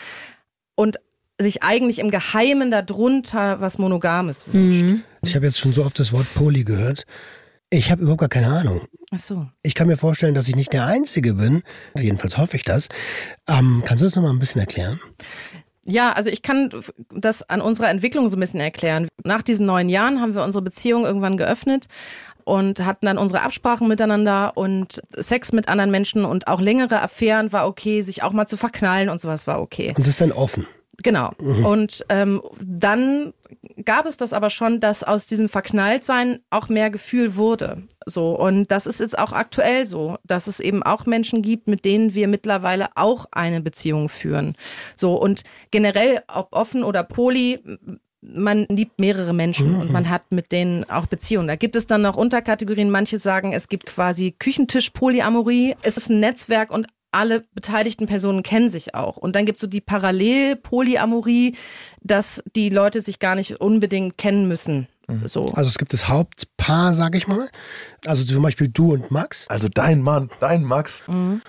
[SPEAKER 2] und sich eigentlich im Geheimen darunter was Monogames wünscht.
[SPEAKER 3] Ich habe jetzt schon so oft das Wort Poly gehört. Ich habe überhaupt gar keine Ahnung.
[SPEAKER 2] Ach so.
[SPEAKER 3] Ich kann mir vorstellen, dass ich nicht der Einzige bin. Jedenfalls hoffe ich das. Ähm, kannst du das nochmal ein bisschen erklären?
[SPEAKER 2] Ja, also ich kann das an unserer Entwicklung so ein bisschen erklären. Nach diesen neun Jahren haben wir unsere Beziehung irgendwann geöffnet und hatten dann unsere Absprachen miteinander und Sex mit anderen Menschen und auch längere Affären war okay, sich auch mal zu verknallen und sowas war okay.
[SPEAKER 3] Und das ist dann offen.
[SPEAKER 2] Genau. Und ähm, dann gab es das aber schon, dass aus diesem Verknalltsein auch mehr Gefühl wurde. So. Und das ist jetzt auch aktuell so, dass es eben auch Menschen gibt, mit denen wir mittlerweile auch eine Beziehung führen. So. Und generell, ob offen oder poly, man liebt mehrere Menschen und man hat mit denen auch Beziehungen. Da gibt es dann noch Unterkategorien. Manche sagen, es gibt quasi Küchentisch-Polyamorie. Es ist ein Netzwerk und alle beteiligten Personen kennen sich auch. Und dann gibt es so die Parallel-Polyamorie, dass die Leute sich gar nicht unbedingt kennen müssen. So.
[SPEAKER 3] Also es gibt das Hauptpaar, sag ich mal. Also zum Beispiel du und Max.
[SPEAKER 5] Also dein Mann, dein Max.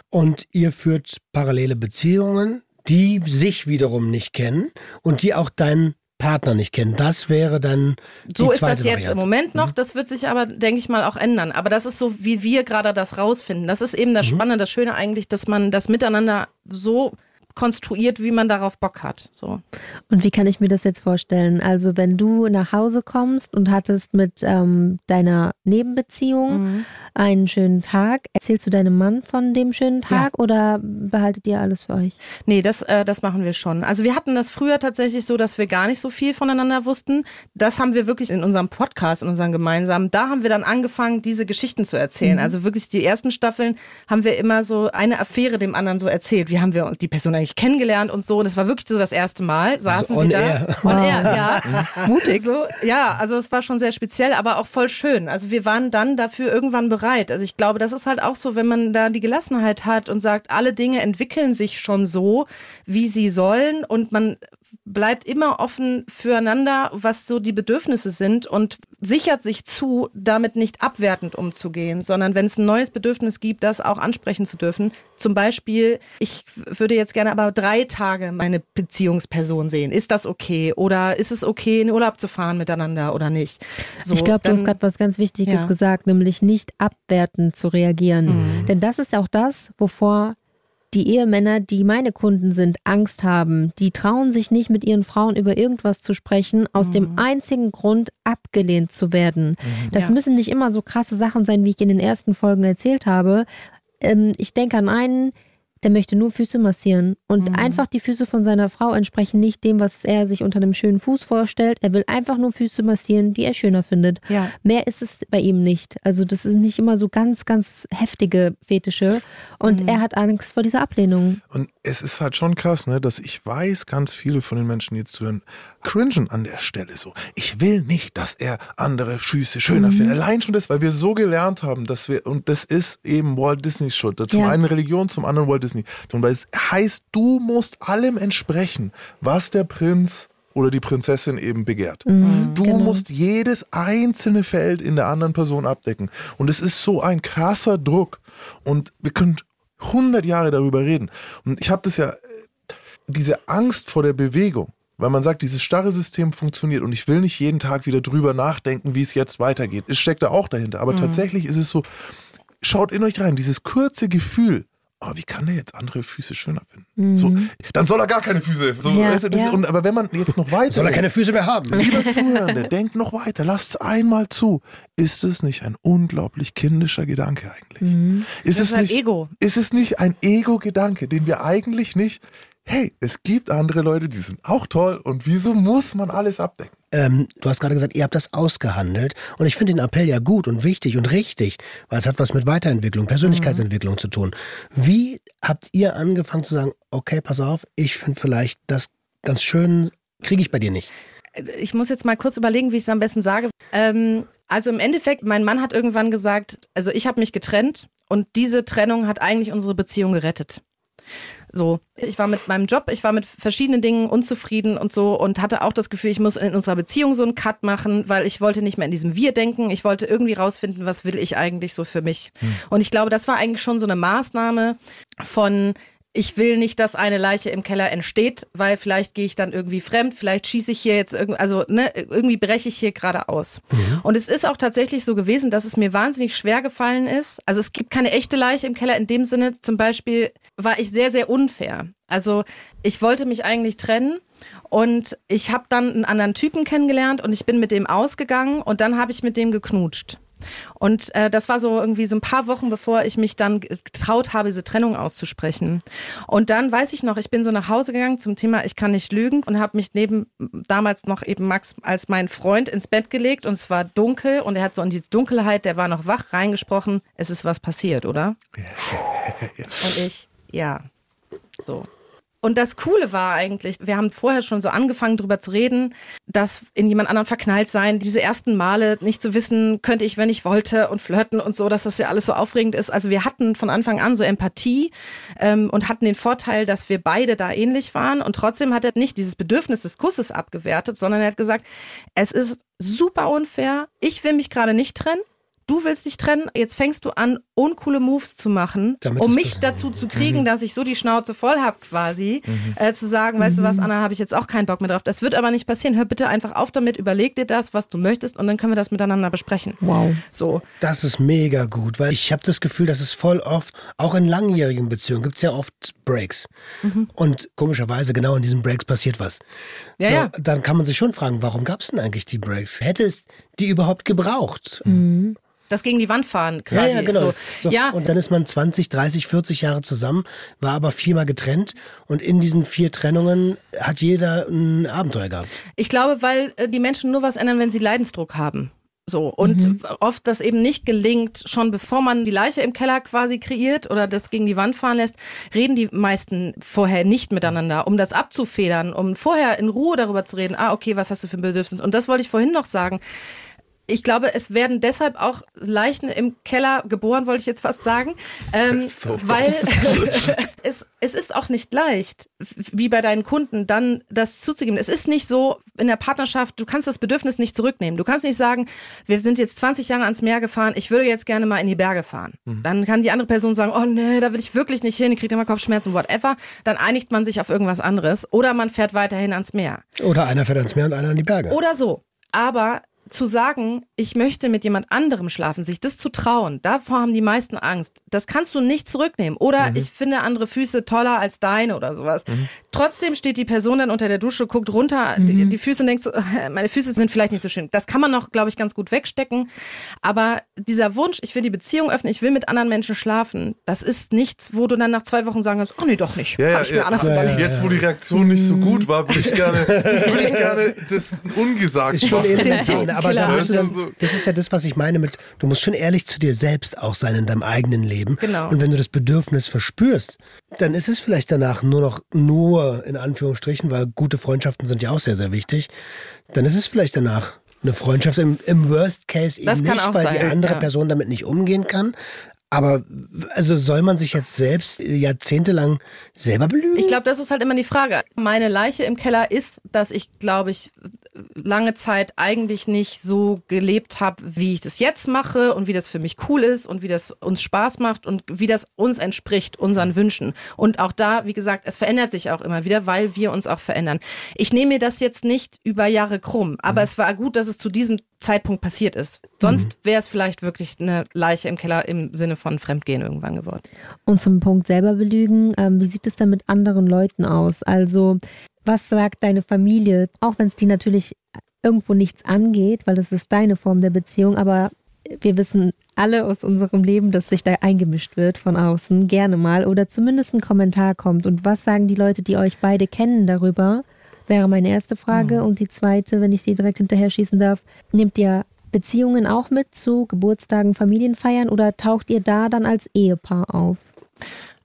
[SPEAKER 3] Und ihr führt parallele Beziehungen, die sich wiederum nicht kennen und die auch deinen Partner nicht kennen. Das wäre dann die
[SPEAKER 2] So ist das jetzt
[SPEAKER 3] Variante.
[SPEAKER 2] im Moment noch. Das wird sich aber, denke ich mal, auch ändern. Aber das ist so, wie wir gerade das rausfinden. Das ist eben das Spannende, das Schöne eigentlich, dass man das miteinander so konstruiert, wie man darauf Bock hat. So.
[SPEAKER 6] Und wie kann ich mir das jetzt vorstellen? Also wenn du nach Hause kommst und hattest mit ähm, deiner Nebenbeziehung einen schönen Tag, erzählst du deinem Mann von dem schönen Tag oder behaltet ihr alles für euch?
[SPEAKER 2] Nee, das, äh, das machen wir schon. Also wir hatten das früher tatsächlich so, dass wir gar nicht so viel voneinander wussten. Das haben wir wirklich in unserem Podcast, in unserem gemeinsamen, da haben wir dann angefangen, diese Geschichten zu erzählen. Also wirklich die ersten Staffeln haben wir immer so eine Affäre dem anderen so erzählt. Wie haben wir die Person eigentlich kennengelernt und so. Und das war wirklich so das erste Mal. Saßen
[SPEAKER 3] on
[SPEAKER 2] wir da.
[SPEAKER 3] air.
[SPEAKER 2] On air, ja. Mutig. So, ja, also es war schon sehr speziell, aber auch voll schön. Also wir waren dann dafür irgendwann bereit. Also ich glaube, das ist halt auch so, wenn man da die Gelassenheit hat und sagt, alle Dinge entwickeln sich schon so, wie sie sollen und man bleibt immer offen füreinander, was so die Bedürfnisse sind und sichert sich zu, damit nicht abwertend umzugehen, sondern wenn es ein neues Bedürfnis gibt, das auch ansprechen zu dürfen. Zum Beispiel, ich würde jetzt gerne aber drei Tage meine Beziehungsperson sehen. Ist das okay? Oder ist es okay, in Urlaub zu fahren miteinander oder nicht? So,
[SPEAKER 6] ich glaube, du hast gerade was ganz Wichtiges
[SPEAKER 2] Ja.
[SPEAKER 6] gesagt, nämlich nicht abwertend zu reagieren. Denn das ist auch das, wovor die Ehemänner, die meine Kunden sind, Angst haben. Die trauen sich nicht, mit ihren Frauen über irgendwas zu sprechen, aus dem einzigen Grund, abgelehnt zu werden. Das
[SPEAKER 2] Ja.
[SPEAKER 6] müssen nicht immer so krasse Sachen sein, wie ich in den ersten Folgen erzählt habe. Ähm, ich denke an einen, der möchte nur Füße massieren. Und einfach die Füße von seiner Frau entsprechen nicht dem, was er sich unter einem schönen Fuß vorstellt. Er will einfach nur Füße massieren, die er schöner findet.
[SPEAKER 2] Ja.
[SPEAKER 6] Mehr ist es bei ihm nicht. Also das sind nicht immer so ganz, ganz heftige Fetische. Und er hat Angst vor dieser Ablehnung.
[SPEAKER 5] Und es ist halt schon krass, ne, dass ich weiß, ganz viele von den Menschen, die jetzt zuhören, cringen an der Stelle so. Ich will nicht, dass er andere Füße schöner findet. Allein schon das, weil wir so gelernt haben, dass wir, und das ist eben Walt Disneys Schuld. Zum
[SPEAKER 6] Ja.
[SPEAKER 5] einen Religion, zum anderen Walt Disney. Und weil es heißt, du musst allem entsprechen, was der Prinz oder die Prinzessin eben begehrt. du musst jedes einzelne Feld in der anderen Person abdecken. Und es ist so ein krasser Druck. Und wir können 100 Jahre darüber reden. Und ich habe das ja, äh, diese Angst vor der Bewegung, weil man sagt, dieses starre System funktioniert und ich will nicht jeden Tag wieder drüber nachdenken, wie es jetzt weitergeht. Es steckt da auch dahinter. Aber tatsächlich ist es so, schaut in euch rein, dieses kurze Gefühl, oh, wie kann der jetzt andere Füße schöner finden? So, dann soll er gar keine Füße. So,
[SPEAKER 6] Ja,
[SPEAKER 5] weißt du, das
[SPEAKER 6] ja.
[SPEAKER 5] ist, und, aber wenn man jetzt noch weiter.
[SPEAKER 3] Soll er keine Füße mehr haben?
[SPEAKER 5] Lieber Zuhörende, denkt noch weiter, lasst es einmal zu. Ist es nicht ein unglaublich kindischer Gedanke eigentlich? Ist
[SPEAKER 2] Das
[SPEAKER 5] es
[SPEAKER 2] ist ein
[SPEAKER 5] nicht,
[SPEAKER 2] Ego.
[SPEAKER 5] Ist es nicht ein Ego-Gedanke, den wir eigentlich nicht, hey, es gibt andere Leute, die sind auch toll und wieso muss man alles abdecken?
[SPEAKER 3] Ähm, du hast gerade gesagt, ihr habt das ausgehandelt. Und ich finde den Appell ja gut und wichtig und richtig, weil es hat was mit Weiterentwicklung, Persönlichkeitsentwicklung zu tun. Wie habt ihr angefangen zu sagen, okay, pass auf, ich finde vielleicht das ganz schön, kriege ich bei dir nicht.
[SPEAKER 2] ich muss jetzt mal kurz überlegen, wie ich es am besten sage. Ähm, also im Endeffekt, mein Mann hat irgendwann gesagt, also ich habe mich getrennt und diese Trennung hat eigentlich unsere Beziehung gerettet. So, ich war mit meinem Job, ich war mit verschiedenen Dingen unzufrieden und so und hatte auch das Gefühl, ich muss in unserer Beziehung so einen Cut machen, weil ich wollte nicht mehr in diesem Wir denken. Ich wollte irgendwie rausfinden, was will ich eigentlich so für mich. Hm. Und ich glaube, das war eigentlich schon so eine Maßnahme von, ich will nicht, dass eine Leiche im Keller entsteht, weil vielleicht gehe ich dann irgendwie fremd, vielleicht schieße ich hier jetzt irgendwie, also ne, irgendwie breche ich hier gerade aus. Mhm. Und es ist auch tatsächlich so gewesen, dass es mir wahnsinnig schwer gefallen ist. Also es gibt keine echte Leiche im Keller in dem Sinne. Zum Beispiel war ich sehr, sehr unfair. Also ich wollte mich eigentlich trennen und ich habe dann einen anderen Typen kennengelernt und ich bin mit dem ausgegangen und dann habe ich mit dem geknutscht. Und äh, das war so irgendwie so ein paar Wochen, bevor ich mich dann getraut habe, diese Trennung auszusprechen. Und dann weiß ich noch, ich bin so nach Hause gegangen zum Thema Ich kann nicht lügen und habe mich neben damals noch eben Max als mein Freund ins Bett gelegt und es war dunkel und er hat so in die Dunkelheit, der war noch wach, reingesprochen, es ist was passiert, oder? und ich, ja. So. Und das Coole war eigentlich, wir haben vorher schon so angefangen drüber zu reden, dass in jemand anderen verknallt sein, diese ersten Male nicht zu wissen, könnte ich, wenn ich wollte und flirten und so, dass das ja alles so aufregend ist. Also wir hatten von Anfang an so Empathie ähm, und hatten den Vorteil, dass wir beide da ähnlich waren und trotzdem hat er nicht dieses Bedürfnis des Kusses abgewertet, sondern er hat gesagt, es ist super unfair, ich will mich gerade nicht trennen du willst dich trennen, jetzt fängst du an, uncoole Moves zu machen, Damit um mich dazu zu kriegen, mhm. dass ich so die Schnauze voll habe quasi, mhm. äh, zu sagen, weißt mhm. du was, mhm. Anna, habe ich jetzt auch keinen Bock mehr drauf. Das wird aber nicht passieren. Hör bitte einfach auf damit, überleg dir das, was du möchtest und dann können wir das miteinander besprechen.
[SPEAKER 3] Wow. So. Das ist mega gut, weil ich habe das Gefühl, dass es voll oft, auch in langjährigen Beziehungen, gibt es ja oft Breaks. Mhm. Und komischerweise, genau in diesen Breaks passiert was. Ja, so, ja. Dann kann man sich schon fragen, warum gab es denn eigentlich die Breaks? Hätte es die überhaupt gebraucht?
[SPEAKER 2] Das gegen die Wand fahren quasi.
[SPEAKER 3] Ja, ja genau. So, so, ja. Und dann ist man 20, 30, 40 Jahre zusammen, war aber viermal getrennt und in diesen vier Trennungen hat jeder ein Abenteuer gehabt.
[SPEAKER 2] Ich glaube, weil äh, die Menschen nur was ändern, wenn sie Leidensdruck haben. So. Und mhm. oft das eben nicht gelingt, schon bevor man die Leiche im Keller quasi kreiert oder das gegen die Wand fahren lässt, reden die meisten vorher nicht miteinander, um das abzufedern, um vorher in Ruhe darüber zu reden, ah, okay, was hast du für ein Bedürfnis? Und das wollte ich vorhin noch sagen ich glaube, es werden deshalb auch Leichen im Keller geboren, wollte ich jetzt fast sagen, ähm, so weil es, es ist auch nicht leicht, wie bei deinen Kunden, dann das zuzugeben. Es ist nicht so in der Partnerschaft, du kannst das Bedürfnis nicht zurücknehmen. Du kannst nicht sagen, wir sind jetzt 20 Jahre ans Meer gefahren, ich würde jetzt gerne mal in die Berge fahren. Mhm. Dann kann die andere Person sagen, oh nee, da will ich wirklich nicht hin, ich kriege immer Kopfschmerzen, whatever. Dann einigt man sich auf irgendwas anderes oder man fährt weiterhin ans Meer.
[SPEAKER 3] Oder einer fährt ans Meer und einer an die Berge.
[SPEAKER 2] Oder so. Aber zu sagen, ich möchte mit jemand anderem schlafen, sich das zu trauen, davor haben die meisten Angst. Das kannst du nicht zurücknehmen. Oder mhm. ich finde andere Füße toller als deine oder sowas. Mhm. Trotzdem steht die Person dann unter der Dusche, guckt runter, mhm. die, die, Füße und denkt so, meine Füße sind vielleicht nicht so schön. Das kann man noch, glaube ich, ganz gut wegstecken. Aber dieser Wunsch, ich will die Beziehung öffnen, ich will mit anderen Menschen schlafen, das ist nichts, wo du dann nach zwei Wochen sagen kannst, ach nee, doch nicht. Ja, Hab ich mir anders ja,
[SPEAKER 5] überlegt. Jetzt, wo die Reaktion nicht so gut war, würde ich gerne, würde ich gerne das ungesagt ist schon
[SPEAKER 3] machen aber da musst du dann, das ist ja das, was ich meine mit, du musst schon ehrlich zu dir selbst auch sein in deinem eigenen Leben. Genau. Und wenn du das Bedürfnis verspürst, dann ist es vielleicht danach nur noch, nur in Anführungsstrichen, weil gute Freundschaften sind ja auch sehr, sehr wichtig, dann ist es vielleicht danach eine Freundschaft im, im Worst Case eben nicht, weil sein, die andere ja. Person damit nicht umgehen kann. Aber also soll man sich jetzt selbst jahrzehntelang selber belügen?
[SPEAKER 2] Ich glaube, das ist halt immer die Frage. Meine Leiche im Keller ist, dass ich, glaube ich, lange Zeit eigentlich nicht so gelebt habe, wie ich das jetzt mache und wie das für mich cool ist und wie das uns Spaß macht und wie das uns entspricht, unseren Wünschen. Und auch da, wie gesagt, es verändert sich auch immer wieder, weil wir uns auch verändern. Ich nehme mir das jetzt nicht über Jahre krumm, aber mhm. es war gut, dass es zu diesem Zeitpunkt passiert ist. Sonst mhm. wäre es vielleicht wirklich eine Leiche im Keller im Sinne von Fremdgehen irgendwann geworden.
[SPEAKER 6] Und zum Punkt selber belügen, ähm, wie sieht es dann mit anderen Leuten aus? Also was sagt deine Familie, auch wenn es die natürlich irgendwo nichts angeht, weil es ist deine Form der Beziehung, aber wir wissen alle aus unserem Leben, dass sich da eingemischt wird von außen, gerne mal oder zumindest ein Kommentar kommt. Und was sagen die Leute, die euch beide kennen darüber? Wäre meine erste Frage. Mhm. Und die zweite, wenn ich die direkt hinterher schießen darf, nehmt ihr Beziehungen auch mit zu Geburtstagen, Familienfeiern oder taucht ihr da dann als Ehepaar auf?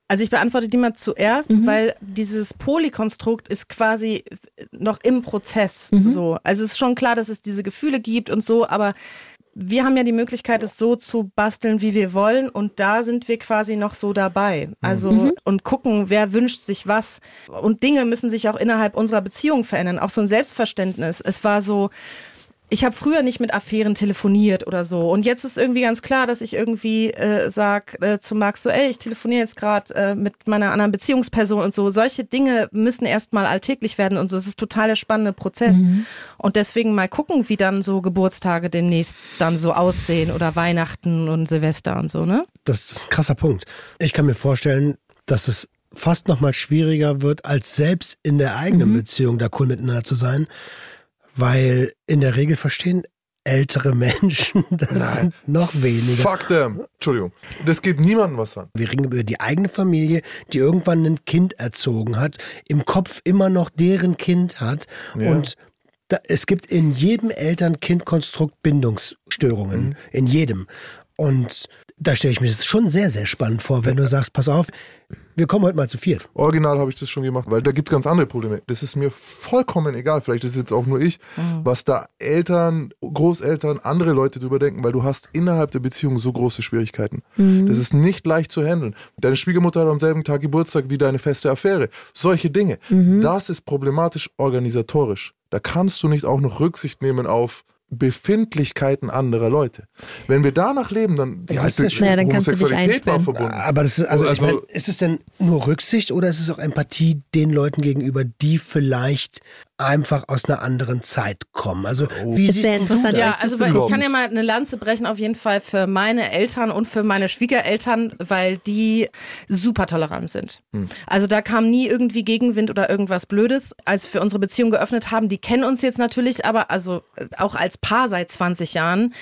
[SPEAKER 2] Also ich beantworte die mal zuerst, mhm. weil dieses Polykonstrukt ist quasi noch im Prozess. Mhm. So, also es ist schon klar, dass es diese Gefühle gibt und so, aber wir haben ja die Möglichkeit, es so zu basteln, wie wir wollen. Und da sind wir quasi noch so dabei. Also
[SPEAKER 6] Mhm.
[SPEAKER 2] und gucken, wer wünscht sich was. Und Dinge müssen sich auch innerhalb unserer Beziehung verändern. Auch so ein Selbstverständnis. Es war so, ich habe früher nicht mit Affären telefoniert oder so. Und jetzt ist irgendwie ganz klar, dass ich irgendwie äh, sag äh, zu Max so, ey, ich telefoniere jetzt gerade äh, mit meiner anderen Beziehungsperson und so. Solche Dinge müssen erstmal alltäglich werden und so. Das ist total der spannende Prozess. Und deswegen mal gucken, wie dann so Geburtstage demnächst dann so aussehen oder Weihnachten und Silvester und so, ne?
[SPEAKER 3] Das ist ein krasser Punkt. Ich kann mir vorstellen, dass es fast noch mal schwieriger wird, als selbst in der eigenen Beziehung da cool miteinander zu sein, weil in der Regel verstehen ältere Menschen das
[SPEAKER 5] Nein.
[SPEAKER 3] noch weniger.
[SPEAKER 5] Fuck them. Entschuldigung. Das geht niemandem was an.
[SPEAKER 3] Wir reden über die eigene Familie, die irgendwann ein Kind erzogen hat, im Kopf immer noch deren Kind hat
[SPEAKER 5] Ja.
[SPEAKER 3] und da, es gibt in jedem Eltern-Kind-Konstrukt Bindungsstörungen,
[SPEAKER 5] Mhm.
[SPEAKER 3] in jedem. Und da stelle ich mir das schon sehr, sehr spannend vor, wenn du sagst, pass auf, wir kommen heute mal zu viert.
[SPEAKER 5] Original habe ich das schon gemacht, weil da gibt es ganz andere Probleme. Das ist mir vollkommen egal. Vielleicht ist es jetzt auch nur ich, was da Eltern, Großeltern, andere Leute drüber denken, weil du hast innerhalb der Beziehung so große Schwierigkeiten. Das ist nicht leicht zu handeln. Deine Schwiegermutter hat am selben Tag Geburtstag wie deine feste Affäre. Solche Dinge. Das ist problematisch organisatorisch. Da kannst du nicht auch noch Rücksicht nehmen auf Befindlichkeiten anderer Leute. Wenn wir danach leben, dann die
[SPEAKER 3] Das ist
[SPEAKER 5] alte
[SPEAKER 3] ja
[SPEAKER 6] dann kannst du dich
[SPEAKER 5] Homosexualität war verbunden.
[SPEAKER 3] Aber das ist, also,
[SPEAKER 5] Also-
[SPEAKER 3] ich mein, ist es denn nur Rücksicht oder ist es auch Empathie den Leuten gegenüber, die vielleicht einfach aus einer anderen Zeit kommen? Also, wie
[SPEAKER 6] Ist sehr
[SPEAKER 3] du
[SPEAKER 6] interessant.
[SPEAKER 3] das?
[SPEAKER 2] Ja, also ich kann ja mal eine Lanze brechen auf jeden Fall für meine Eltern und für meine Schwiegereltern, weil die super tolerant sind. Also da kam nie irgendwie Gegenwind oder irgendwas Blödes, als wir unsere Beziehung geöffnet haben. Die kennen uns jetzt natürlich, aber also auch als Paar seit 20 Jahren.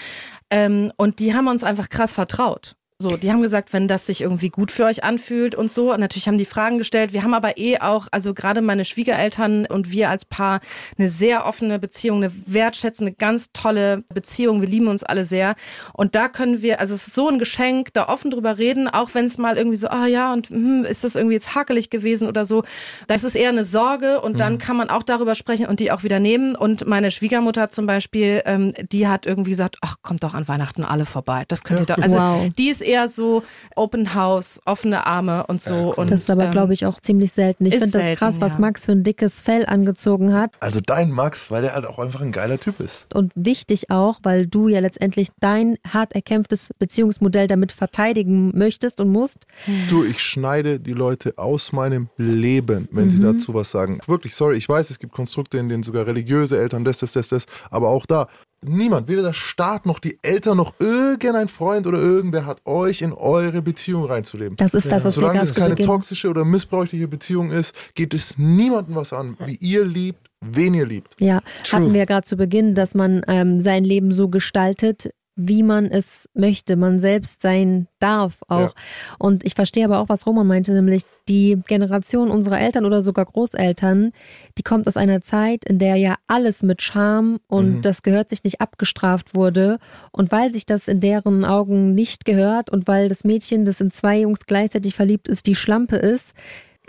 [SPEAKER 2] Ähm, und die haben uns einfach krass vertraut. So, die haben gesagt, wenn das sich irgendwie gut für euch anfühlt und so. Und natürlich haben die Fragen gestellt. Wir haben aber eh auch, also gerade meine Schwiegereltern und wir als Paar, eine sehr offene Beziehung, eine wertschätzende, ganz tolle Beziehung. Wir lieben uns alle sehr. Und da können wir, also es ist so ein Geschenk, da offen drüber reden, auch wenn es mal irgendwie so, ah ja, und hm, ist das irgendwie jetzt hakelig gewesen oder so. Das ist eher eine Sorge und dann kann man auch darüber sprechen und die auch wieder nehmen. Und meine Schwiegermutter zum Beispiel, ähm, die hat irgendwie gesagt, ach, kommt doch an Weihnachten alle vorbei. Das könnt ihr doch. Also
[SPEAKER 6] Wow.
[SPEAKER 2] die ist eher so Open House, offene Arme und so. und,
[SPEAKER 6] Das ist aber,
[SPEAKER 2] ähm,
[SPEAKER 6] glaube ich, auch ziemlich selten. Ich finde das
[SPEAKER 2] selten,
[SPEAKER 6] krass, was
[SPEAKER 2] ja.
[SPEAKER 6] Max für ein dickes Fell angezogen hat.
[SPEAKER 5] Also dein Max, weil der halt auch einfach ein geiler Typ ist.
[SPEAKER 6] Und wichtig auch, weil du ja letztendlich dein hart erkämpftes Beziehungsmodell damit verteidigen möchtest und musst.
[SPEAKER 5] Du, ich schneide die Leute aus meinem Leben, wenn sie dazu was sagen. Wirklich, sorry, ich weiß, es gibt Konstrukte, in denen sogar religiöse Eltern das, das, das, das, aber auch da. Niemand, weder der Staat noch die Eltern noch irgendein Freund oder irgendwer hat euch in eure Beziehung reinzuleben.
[SPEAKER 6] Das ist das, was wir
[SPEAKER 5] Solange es keine
[SPEAKER 6] Beginn
[SPEAKER 5] toxische oder missbräuchliche Beziehung ist, geht es niemandem was an, wie ihr liebt, wen ihr liebt.
[SPEAKER 6] Ja,
[SPEAKER 3] True.
[SPEAKER 6] hatten wir ja gerade zu Beginn, dass man ähm, sein Leben so gestaltet, wie man es möchte, man selbst sein darf auch.
[SPEAKER 5] Ja.
[SPEAKER 6] Und ich verstehe aber auch, was Roman meinte, nämlich die Generation unserer Eltern oder sogar Großeltern, die kommt aus einer Zeit, in der ja alles mit Scham und
[SPEAKER 5] Mhm.
[SPEAKER 6] das gehört sich nicht abgestraft wurde. Und weil sich das in deren Augen nicht gehört und weil das Mädchen, das in zwei Jungs gleichzeitig verliebt ist, die Schlampe ist,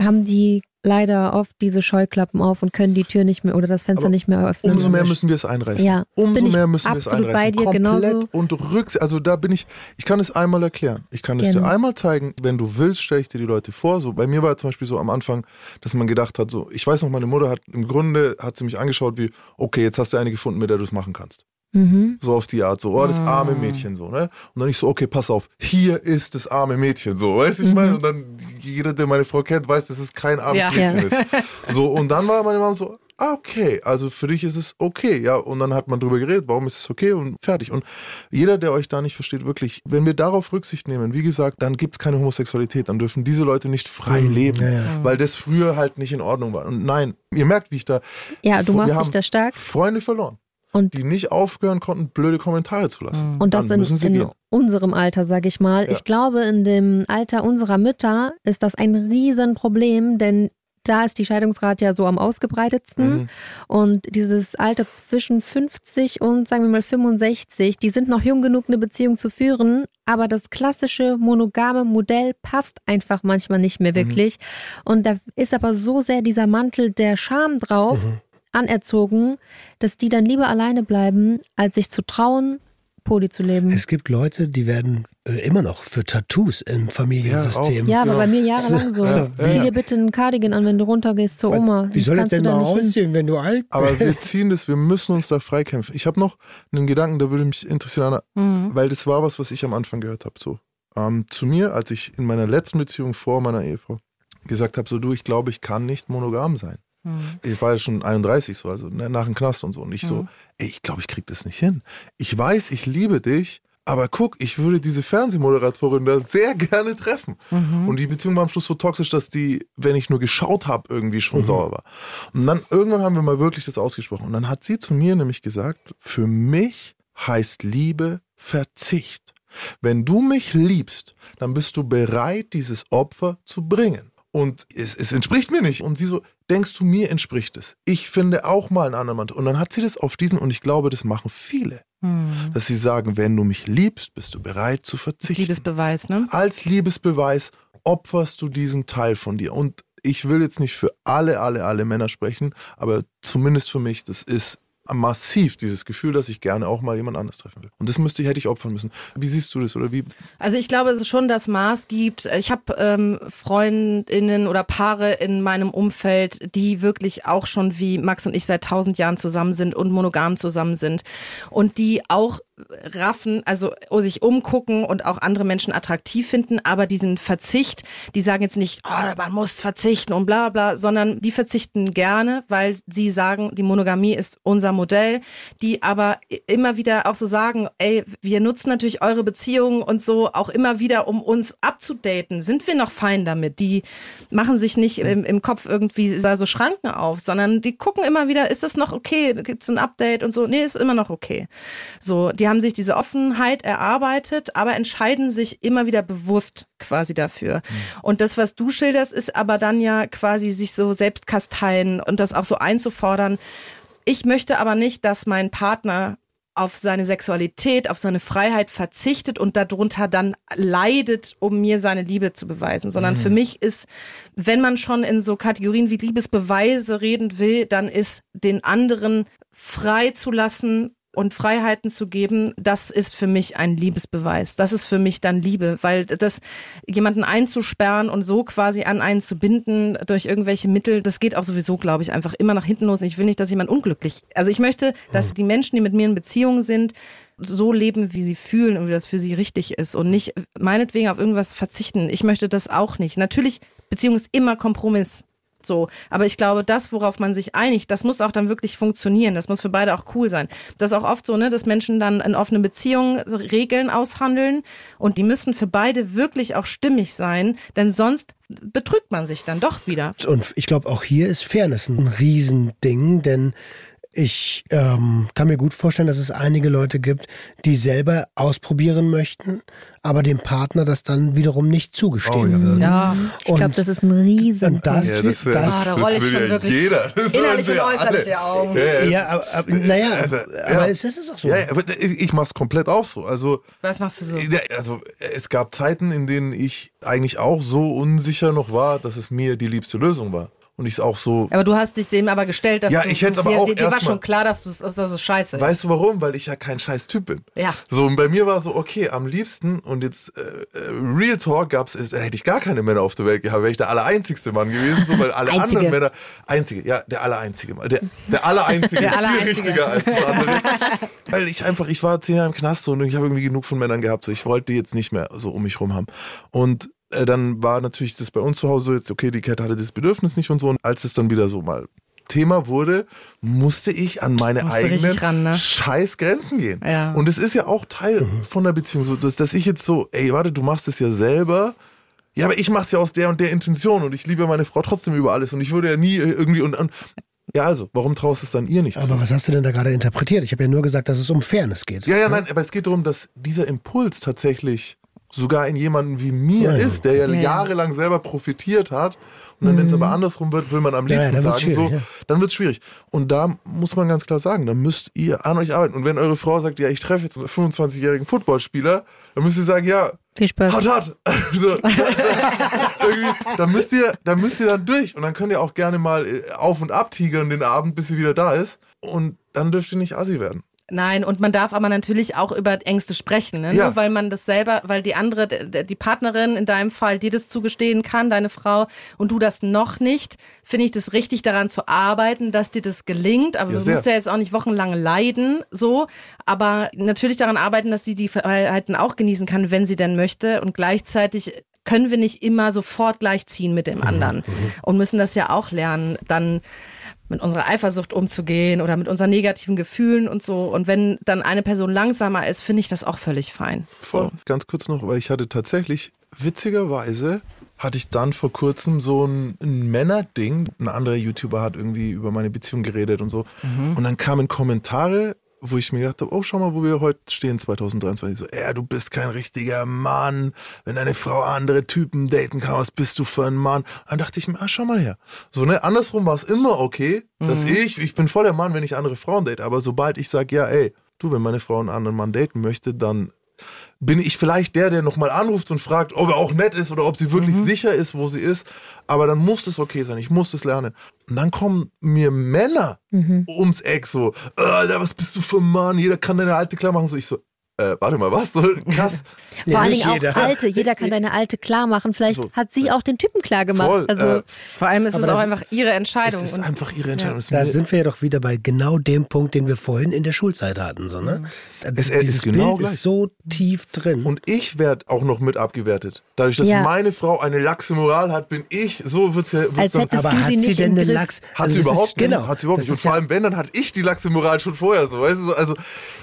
[SPEAKER 6] haben die leider oft diese Scheuklappen auf und können die Tür nicht mehr oder das Fenster
[SPEAKER 5] Aber
[SPEAKER 6] nicht mehr öffnen.
[SPEAKER 5] Umso mehr müssen wir es einreißen.
[SPEAKER 6] Ja,
[SPEAKER 5] Umso mehr müssen wir es
[SPEAKER 6] absolut
[SPEAKER 5] einreißen.
[SPEAKER 6] bei dir,
[SPEAKER 5] Komplett
[SPEAKER 6] genauso.
[SPEAKER 5] und rücks. Also da bin ich, ich kann es einmal erklären. Ich kann es dir
[SPEAKER 6] Gerne.
[SPEAKER 5] einmal zeigen. Wenn du willst, stelle ich dir die Leute vor. So, bei mir war zum Beispiel so am Anfang, dass man gedacht hat, so, ich weiß noch, meine Mutter hat im Grunde, hat sie mich angeschaut wie, okay, jetzt hast du eine gefunden, mit der du es machen kannst.
[SPEAKER 6] Mhm.
[SPEAKER 5] So auf die Art, so, oh, das
[SPEAKER 6] Ah.
[SPEAKER 5] arme Mädchen, so, ne? Und dann ich so, okay, pass auf, hier ist das arme Mädchen, so, weißt du, ich
[SPEAKER 6] Mhm.
[SPEAKER 5] meine? Und dann, jeder, der meine Frau kennt, weiß, dass es kein armes
[SPEAKER 2] Ja.
[SPEAKER 5] Mädchen ist. So, und dann war meine Mama so, ah, okay, also für dich ist es okay, ja. Und dann hat man drüber geredet, warum ist es okay und fertig. Und jeder, der euch da nicht versteht, wirklich, wenn wir darauf Rücksicht nehmen, wie gesagt, dann gibt es keine Homosexualität, dann dürfen diese Leute nicht frei leben,
[SPEAKER 3] ja, ja.
[SPEAKER 5] weil das früher halt nicht in Ordnung war. Und nein, ihr merkt, wie ich da
[SPEAKER 6] Ja, du machst dich da stark
[SPEAKER 5] Freunde verloren
[SPEAKER 6] und,
[SPEAKER 5] die nicht aufhören konnten, blöde Kommentare zu lassen.
[SPEAKER 6] und das
[SPEAKER 5] Dann müssen sie
[SPEAKER 6] in, in
[SPEAKER 5] gehen.
[SPEAKER 6] unserem Alter, sag ich mal.
[SPEAKER 5] Ja.
[SPEAKER 6] Ich glaube, in dem Alter unserer Mütter ist das ein Riesenproblem, denn da ist die Scheidungsrate ja so am ausgebreitetsten.
[SPEAKER 5] Mhm.
[SPEAKER 6] Und dieses Alter zwischen 50 und sagen wir mal 65, die sind noch jung genug, eine Beziehung zu führen, aber das klassische monogame Modell passt einfach manchmal nicht mehr wirklich. Und da ist aber so sehr dieser Mantel der Scham drauf anerzogen, dass die dann lieber alleine bleiben, als sich zu trauen, Poli zu leben.
[SPEAKER 3] Es gibt Leute, die werden äh, immer noch für Tattoos im Familiensystem.
[SPEAKER 6] Ja, aber bei mir jahrelang so.
[SPEAKER 3] Ja,
[SPEAKER 6] Zieh
[SPEAKER 5] ja.
[SPEAKER 6] dir bitte einen Cardigan an, wenn du runtergehst zur Oma.
[SPEAKER 3] Wie soll das denn
[SPEAKER 6] da
[SPEAKER 3] mal
[SPEAKER 6] hin.
[SPEAKER 3] aussehen, wenn du alt
[SPEAKER 5] Aber
[SPEAKER 3] bist?
[SPEAKER 5] wir ziehen das, wir müssen uns da freikämpfen. Ich habe noch einen Gedanken, da würde mich interessieren, Anna, weil das war was, was ich am Anfang gehört habe. So ähm, zu mir, als ich in meiner letzten Beziehung vor meiner Ehefrau gesagt habe, so du, ich glaube, ich kann nicht monogam sein. Ich war ja schon 31 so, also ne, nach dem Knast und so. Und ich so, ey, ich glaube, ich krieg das nicht hin. Ich weiß, ich liebe dich, aber guck, ich würde diese Fernsehmoderatorin da sehr gerne treffen. Und die Beziehung war am Schluss so toxisch, dass die, wenn ich nur geschaut habe, irgendwie schon sauer war. Und dann irgendwann haben wir mal wirklich das ausgesprochen. Und dann hat sie zu mir nämlich gesagt, für mich heißt Liebe Verzicht. Wenn du mich liebst, dann bist du bereit, dieses Opfer zu bringen. Und es, es entspricht mir nicht. Und sie so, denkst du, mir entspricht es? Ich finde auch mal einen anderen Mann. Und dann hat sie das auf diesen, und ich glaube, das machen viele, dass sie sagen, wenn du mich liebst, bist du bereit zu verzichten.
[SPEAKER 2] Liebesbeweis, ne?
[SPEAKER 5] Als Liebesbeweis opferst du diesen Teil von dir. Und ich will jetzt nicht für alle, alle, alle Männer sprechen, aber zumindest für mich, das ist massiv dieses Gefühl, dass ich gerne auch mal jemand anderes treffen will. Und das müsste, hätte ich opfern müssen. Wie siehst du das oder wie?
[SPEAKER 2] Also ich glaube, es schon das Maß gibt. Ich habe ähm, Freundinnen oder Paare in meinem Umfeld, die wirklich auch schon wie Max und ich seit tausend Jahren zusammen sind und monogam zusammen sind und die auch raffen, also sich umgucken und auch andere Menschen attraktiv finden, aber diesen Verzicht, die sagen jetzt nicht, oh, man muss verzichten und bla bla, sondern die verzichten gerne, weil sie sagen, die Monogamie ist unser Modell, die aber immer wieder auch so sagen, ey, wir nutzen natürlich eure Beziehungen und so auch immer wieder, um uns abzudaten. Sind wir noch fein damit? Die machen sich nicht im, im Kopf irgendwie so Schranken auf, sondern die gucken immer wieder, ist das noch okay? Gibt es ein Update und so? Nee, ist immer noch okay. So, die haben sich diese Offenheit erarbeitet, aber entscheiden sich immer wieder bewusst quasi dafür. Und das, was du schilderst, ist aber dann ja quasi sich so selbst kasteien und das auch so einzufordern. Ich möchte aber nicht, dass mein Partner auf seine Sexualität, auf seine Freiheit verzichtet und darunter dann leidet, um mir seine Liebe zu beweisen, sondern für mich ist, wenn man schon in so Kategorien wie Liebesbeweise reden will, dann ist den anderen frei zu lassen und Freiheiten zu geben, das ist für mich ein Liebesbeweis. Das ist für mich dann Liebe, weil das jemanden einzusperren und so quasi an einen zu binden durch irgendwelche Mittel, das geht auch sowieso, glaube ich, einfach immer nach hinten los. Ich will nicht, dass jemand unglücklich. Also ich möchte, dass die Menschen, die mit mir in Beziehung sind, so leben, wie sie fühlen und wie das für sie richtig ist und nicht meinetwegen auf irgendwas verzichten. Ich möchte das auch nicht. Natürlich, Beziehung ist immer Kompromiss. So, aber ich glaube, das, worauf man sich einigt, das muss auch dann wirklich funktionieren. Das muss für beide auch cool sein. Das ist auch oft so, ne, dass Menschen dann in offenen Beziehungen Regeln aushandeln und die müssen für beide wirklich auch stimmig sein, denn sonst betrügt man sich dann doch wieder.
[SPEAKER 3] Und ich glaube, auch hier ist Fairness ein Riesending, denn ich ähm, kann mir gut vorstellen, dass es einige Leute gibt, die selber ausprobieren möchten, aber dem Partner das dann wiederum nicht zugestehen
[SPEAKER 5] Oh ja.
[SPEAKER 3] würden.
[SPEAKER 2] Ja.
[SPEAKER 6] Ich glaube, das ist ein riesen
[SPEAKER 3] und das,
[SPEAKER 5] Ja, das wär-
[SPEAKER 3] das,
[SPEAKER 2] Ah, da roll ich
[SPEAKER 5] will
[SPEAKER 2] schon
[SPEAKER 5] ja
[SPEAKER 2] wirklich
[SPEAKER 5] jeder.
[SPEAKER 2] Innerlich und äußerlich die Augen.
[SPEAKER 5] Ja, ja.
[SPEAKER 3] ja, aber, aber naja,
[SPEAKER 5] Also,
[SPEAKER 3] aber es ist es auch so.
[SPEAKER 5] Ja, ja, aber ich ich mach's komplett auch so. Also,
[SPEAKER 2] Was machst du so?
[SPEAKER 5] ja, also es gab Zeiten, in denen ich eigentlich auch so unsicher noch war, dass es mir die liebste Lösung war. Und ich es auch so.
[SPEAKER 2] Aber du hast dich dem aber gestellt, dass
[SPEAKER 5] Ja,
[SPEAKER 2] du,
[SPEAKER 5] ich hätt's aber
[SPEAKER 2] dir,
[SPEAKER 5] auch
[SPEAKER 2] dir, dir war schon klar, dass, du, dass das scheiße ist.
[SPEAKER 5] Weißt du warum? Weil ich ja kein scheiß Typ bin.
[SPEAKER 2] Ja.
[SPEAKER 5] So, und bei mir war so, okay, am liebsten, und jetzt äh, äh, Real Talk gab's, ist, hätte ich gar keine Männer auf der Welt gehabt, wäre ich der allereinzigste Mann gewesen, so, weil alle
[SPEAKER 6] Einzige.
[SPEAKER 5] anderen Männer, einzige, ja, der allereinzige Mann, der, der allereinzige
[SPEAKER 2] Der
[SPEAKER 5] ist viel
[SPEAKER 2] Allereinzige.
[SPEAKER 5] richtiger als das andere. weil ich einfach, ich war zehn Jahre im Knast so, und ich habe irgendwie genug von Männern gehabt, so, ich wollte die jetzt nicht mehr so um mich rum haben. Und äh, dann war natürlich das bei uns zu Hause so jetzt, okay, die Cat hatte das Bedürfnis nicht und so, und als es dann wieder so mal Thema wurde, musste ich an meine eigenen
[SPEAKER 2] ran, ne?
[SPEAKER 5] scheiß Grenzen gehen.
[SPEAKER 2] Ja.
[SPEAKER 5] Und es ist ja auch Teil von der Beziehung, so, dass, dass ich jetzt so, ey, warte, du machst es ja selber. Ja, aber ich mach's ja aus der und der Intention und ich liebe meine Frau trotzdem über alles und ich würde ja nie äh, irgendwie und, und ja, also, warum traust es dann ihr nicht zu?
[SPEAKER 3] Aber was hast du denn da gerade interpretiert? Ich habe ja nur gesagt, dass es um Fairness geht.
[SPEAKER 5] Ja, ja, nein, aber es geht darum, dass dieser Impuls tatsächlich sogar in jemanden wie mir
[SPEAKER 3] Ja, ja.
[SPEAKER 5] ist, der ja,
[SPEAKER 2] Ja, ja.
[SPEAKER 5] jahrelang selber profitiert hat. Und dann, wenn es aber andersrum wird, will man am
[SPEAKER 3] Ja, ja,
[SPEAKER 5] liebsten
[SPEAKER 3] dann wird's
[SPEAKER 5] sagen, so, dann wird es schwierig. Und da muss man ganz klar sagen, da müsst ihr an euch arbeiten. Und wenn eure Frau sagt, ja, ich treffe jetzt einen 25-jährigen Footballspieler, dann müsst ihr sagen, ja,
[SPEAKER 6] Viel Spaß.
[SPEAKER 5] hart, hart. So, da müsst ihr, da müsst ihr dann durch. Und dann könnt ihr auch gerne mal äh, auf und ab tigern den Abend, bis sie wieder da ist. Und dann dürft ihr nicht assi werden.
[SPEAKER 2] Nein, und man darf aber natürlich auch über Ängste sprechen, ne?
[SPEAKER 5] Ja.
[SPEAKER 2] Nur weil man das selber, weil die andere, die Partnerin in deinem Fall dir das zugestehen kann, deine Frau, und du das noch nicht, finde ich das richtig daran zu arbeiten, dass dir das gelingt. Aber
[SPEAKER 5] Ja,
[SPEAKER 2] du
[SPEAKER 5] sehr.
[SPEAKER 2] musst ja jetzt auch nicht wochenlang leiden, so. Aber natürlich daran arbeiten, dass sie die Freiheiten auch genießen kann, wenn sie denn möchte. Und gleichzeitig können wir nicht immer sofort gleichziehen mit dem anderen und müssen das ja auch lernen, dann mit unserer Eifersucht umzugehen oder mit unseren negativen Gefühlen und so. Und wenn dann eine Person langsamer ist, finde ich das auch völlig fein.
[SPEAKER 5] Voll. Ganz kurz noch, weil ich hatte tatsächlich, witzigerweise, hatte ich dann vor kurzem so ein, ein Männerding. Ein anderer YouTuber hat irgendwie über meine Beziehung geredet und so. Und dann kamen Kommentare, wo ich mir gedacht habe, oh, schau mal, wo wir heute stehen, 2023. So, ja, du bist kein richtiger Mann. Wenn deine Frau andere Typen daten kann, was bist du für ein Mann? Dann dachte ich mir, ah, schau mal her. So, ne, andersrum war es immer okay, dass ich, ich bin voll der Mann, wenn ich andere Frauen date. Aber sobald ich sage, ja, ey, du, wenn meine Frau einen anderen Mann daten möchte, dann bin ich vielleicht der, der nochmal anruft und fragt, ob er auch nett ist oder ob sie wirklich sicher ist, wo sie ist. Aber dann muss es okay sein. Ich muss es lernen. Und dann kommen mir Männer ums Eck so, äh, Alter, was bist du für ein Mann? Jeder kann deine alte klar machen. So, ich so, äh, warte mal, was? So, krass.
[SPEAKER 6] Vor allen
[SPEAKER 3] nicht
[SPEAKER 6] Dingen auch
[SPEAKER 3] jeder.
[SPEAKER 6] alte. Jeder kann deine alte klar machen. Vielleicht
[SPEAKER 5] So.
[SPEAKER 6] hat sie auch den Typen klar gemacht.
[SPEAKER 5] Voll.
[SPEAKER 6] Also
[SPEAKER 5] äh,
[SPEAKER 2] Vor allem ist es auch einfach
[SPEAKER 3] ist-
[SPEAKER 2] ihre
[SPEAKER 5] es
[SPEAKER 2] Entscheidung.
[SPEAKER 5] ist
[SPEAKER 2] Und
[SPEAKER 5] einfach ihre Entscheidung. Es ist
[SPEAKER 3] Da sind wir ja doch wieder bei genau dem Punkt, den wir vorhin in der Schulzeit hatten. So, ne?
[SPEAKER 5] Es- es
[SPEAKER 3] Dieses
[SPEAKER 5] ist genau
[SPEAKER 3] Bild
[SPEAKER 5] gleich.
[SPEAKER 3] ist so tief drin.
[SPEAKER 5] Und ich werde auch noch mit abgewertet. Dadurch, dass
[SPEAKER 6] Ja.
[SPEAKER 5] meine Frau eine laxe Moral hat, bin ich, so wird's ja. Wird's
[SPEAKER 6] Als
[SPEAKER 5] dann,
[SPEAKER 6] hättest
[SPEAKER 3] aber
[SPEAKER 6] du
[SPEAKER 3] hat
[SPEAKER 6] sie
[SPEAKER 3] sie
[SPEAKER 6] nicht
[SPEAKER 3] denn
[SPEAKER 6] im
[SPEAKER 3] eine
[SPEAKER 6] Griff.
[SPEAKER 3] Lachs?
[SPEAKER 5] Hat
[SPEAKER 3] also
[SPEAKER 5] sie überhaupt
[SPEAKER 3] ist, genau,
[SPEAKER 5] nicht. Hat sie überhaupt
[SPEAKER 3] das
[SPEAKER 5] nicht. Und
[SPEAKER 3] ist
[SPEAKER 5] vor
[SPEAKER 3] ja-
[SPEAKER 5] allem, wenn, dann hatte ich die laxe Moral schon vorher so. Weißt du, so, also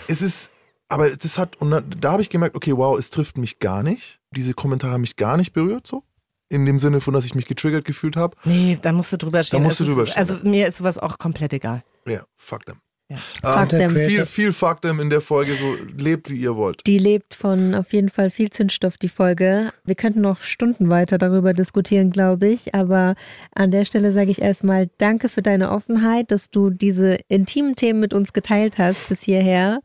[SPEAKER 5] es ist, aber das hat, und dann, da habe ich gemerkt, okay, wow, es trifft mich gar nicht. Diese Kommentare haben mich gar nicht berührt, so. In dem Sinne von, dass ich mich getriggert gefühlt habe.
[SPEAKER 2] nee, da musst du drüber stehen.
[SPEAKER 5] musst du drüber stehen,
[SPEAKER 2] Also mir ist sowas auch komplett egal.
[SPEAKER 5] Ja, fuck them.
[SPEAKER 2] Ja.
[SPEAKER 6] Fuck them.
[SPEAKER 5] Viel, viel fuck them in der Folge, so lebt wie ihr wollt.
[SPEAKER 6] Die lebt von auf jeden Fall viel Zündstoff, die Folge. Wir könnten noch Stunden weiter darüber diskutieren, glaube ich. Aber an der Stelle sage ich erstmal Danke für deine Offenheit, dass du diese intimen Themen mit uns geteilt hast bis hierher.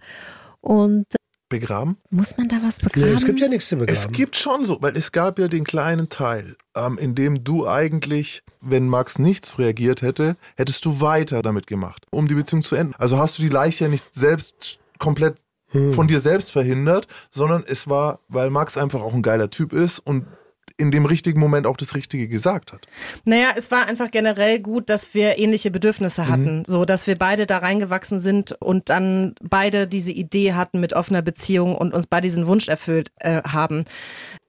[SPEAKER 6] Und
[SPEAKER 5] Begraben?
[SPEAKER 6] muss man da was begraben?
[SPEAKER 3] Nee, es gibt ja nichts zu begraben.
[SPEAKER 5] Es gibt schon so, weil es gab ja den kleinen Teil, ähm, in dem du eigentlich, wenn Max nichts reagiert hätte, hättest du weiter damit gemacht, um die Beziehung zu enden. Also hast du die Leiche ja nicht selbst komplett von dir selbst verhindert, sondern es war, weil Max einfach auch ein geiler Typ ist und in dem richtigen Moment auch das Richtige gesagt hat.
[SPEAKER 2] Naja, es war einfach generell gut, dass wir ähnliche Bedürfnisse
[SPEAKER 5] Mhm.
[SPEAKER 2] hatten. So, dass wir beide da reingewachsen sind und dann beide diese Idee hatten mit offener Beziehung und uns beide diesen Wunsch erfüllt äh, haben.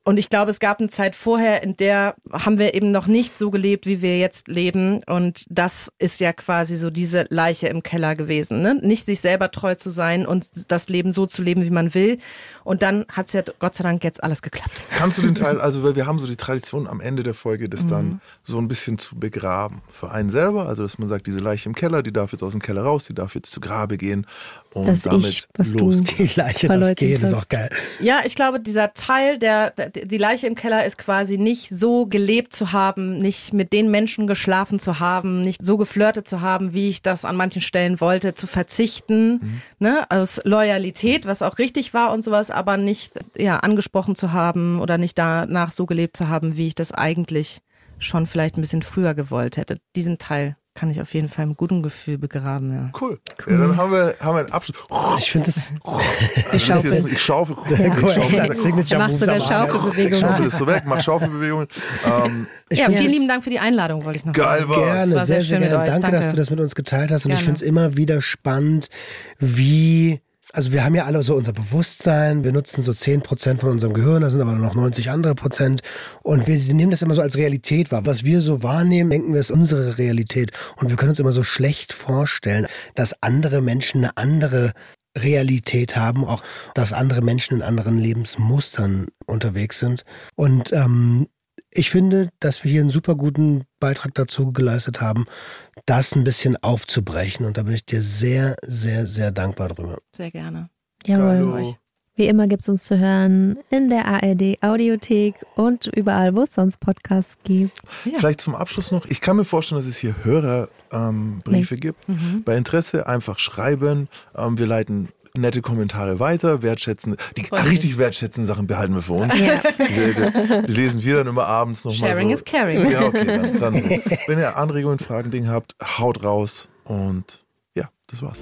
[SPEAKER 2] Und ich glaube, es gab eine Zeit vorher, in der haben wir eben noch nicht so gelebt, wie wir jetzt leben. Und das ist ja quasi so diese Leiche im Keller gewesen. Ne? Nicht sich selber treu zu sein und das Leben so zu leben, wie man will. Und dann hat es ja Gott sei Dank jetzt alles geklappt.
[SPEAKER 5] Kannst du den Teil, also weil wir haben so die Tradition am Ende der Folge, das
[SPEAKER 2] Mhm.
[SPEAKER 5] dann so ein bisschen zu begraben. Für einen selber, also dass man sagt, diese Leiche im Keller, die darf jetzt aus dem Keller raus, die darf jetzt zu Grabe gehen und
[SPEAKER 6] Das
[SPEAKER 5] damit
[SPEAKER 6] Ich, was du-
[SPEAKER 5] losgehen.
[SPEAKER 3] Die Leiche darf
[SPEAKER 6] Verleugnet
[SPEAKER 3] gehen, ist
[SPEAKER 6] hast.
[SPEAKER 3] auch geil.
[SPEAKER 2] Ja, ich glaube, dieser Teil, der, der die Leiche im Keller ist quasi nicht so gelebt zu haben, nicht mit den Menschen geschlafen zu haben, nicht so geflirtet zu haben, wie ich das an manchen Stellen wollte, zu verzichten, ne, aus Loyalität, was auch richtig war und sowas, aber nicht ja angesprochen zu haben oder nicht danach so gelebt zu haben, wie ich das eigentlich schon vielleicht ein bisschen früher gewollt hätte. Diesen Teil kann ich auf jeden Fall mit gutem Gefühl begraben, ja.
[SPEAKER 5] Cool. Ja, dann haben wir, haben wir einen Abschluss.
[SPEAKER 3] Ich finde das.
[SPEAKER 5] Ich
[SPEAKER 2] schaufel.
[SPEAKER 5] Ich schaufel. Ich
[SPEAKER 3] Cool,
[SPEAKER 5] schaufel,
[SPEAKER 3] Signature.
[SPEAKER 6] Schaufelbewegung.
[SPEAKER 5] ich das so weg, mach Schaufelbewegungen. Ähm,
[SPEAKER 3] Ich
[SPEAKER 2] ja, vielen
[SPEAKER 3] das-
[SPEAKER 2] lieben Dank für die Einladung, wollte ich noch
[SPEAKER 5] Geil
[SPEAKER 2] sagen.
[SPEAKER 5] war's.
[SPEAKER 3] Gerne,
[SPEAKER 2] war
[SPEAKER 3] sehr,
[SPEAKER 2] sehr
[SPEAKER 3] sehr, gerne.
[SPEAKER 2] euch.
[SPEAKER 3] Danke, dass
[SPEAKER 2] Danke.
[SPEAKER 3] du das mit uns geteilt hast. Und ich
[SPEAKER 2] Gerne.
[SPEAKER 3] finde es immer wieder spannend, wie. Also wir haben ja alle so unser Bewusstsein, wir nutzen so 10% von unserem Gehirn, da sind aber noch 90 andere Prozent und wir nehmen das immer so als Realität wahr. Was wir so wahrnehmen, denken wir, ist unsere Realität und wir können uns immer so schlecht vorstellen, dass andere Menschen eine andere Realität haben, auch dass andere Menschen in anderen Lebensmustern unterwegs sind. Und ähm, ich finde, dass wir hier einen super guten Beitrag dazu geleistet haben, das ein bisschen aufzubrechen. Und da bin ich dir sehr, sehr, sehr dankbar drüber.
[SPEAKER 2] Sehr gerne.
[SPEAKER 6] Jawohl.
[SPEAKER 5] Hallo.
[SPEAKER 6] Wie immer gibt es uns zu hören in der ARD Audiothek und überall, wo es sonst Podcasts gibt.
[SPEAKER 5] Vielleicht zum Abschluss noch. Ich kann mir vorstellen, dass es hier Hörerbriefe ähm, gibt. Bei Interesse einfach schreiben. Ähm, wir leiten nette Kommentare weiter, wertschätzen. Die
[SPEAKER 2] mich.
[SPEAKER 5] richtig wertschätzenden Sachen behalten wir für uns.
[SPEAKER 6] Ja.
[SPEAKER 5] Die, die lesen wir dann immer abends nochmal.
[SPEAKER 2] Sharing
[SPEAKER 5] so.
[SPEAKER 2] is caring.
[SPEAKER 5] Ja, okay. Dann, dann, wenn ihr Anregungen, Fragen, Dinge habt, haut raus. Und ja, das war's.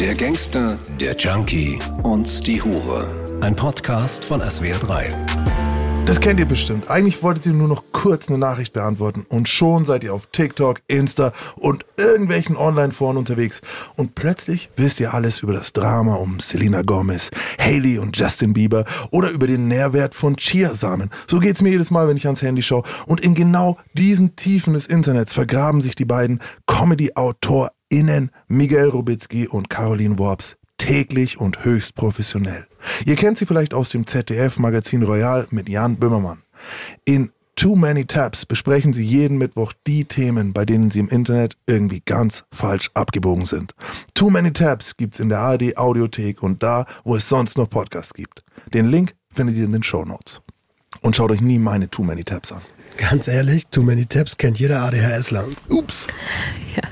[SPEAKER 4] Der Gangster, der Junkie und die Hure. Ein Podcast von SWR3.
[SPEAKER 5] Das kennt ihr bestimmt. Eigentlich wolltet ihr nur noch kurz eine Nachricht beantworten und schon seid ihr auf TikTok, Insta und irgendwelchen Online-Foren unterwegs. Und plötzlich wisst ihr alles über das Drama um Selena Gomez, Haley und Justin Bieber oder über den Nährwert von Chiasamen. So geht's mir jedes Mal, wenn ich ans Handy schaue. Und in genau diesen Tiefen des Internets vergraben sich die beiden Comedy-AutorInnen Miguel Rubitzky und Caroline Worps täglich und höchst professionell. Ihr kennt sie vielleicht aus dem ZDF-Magazin Royal mit Jan Böhmermann. In Too Many Tabs besprechen sie jeden Mittwoch die Themen, bei denen sie im Internet irgendwie ganz falsch abgebogen sind. Too Many Tabs gibt's in der ARD Audiothek und da, wo es sonst noch Podcasts gibt. Den Link findet ihr in den Show Notes. Und schaut euch nie meine Too Many Tabs an.
[SPEAKER 3] Ganz ehrlich, Too Many Tabs kennt jeder ADHSler.
[SPEAKER 5] Ups.
[SPEAKER 6] Ja.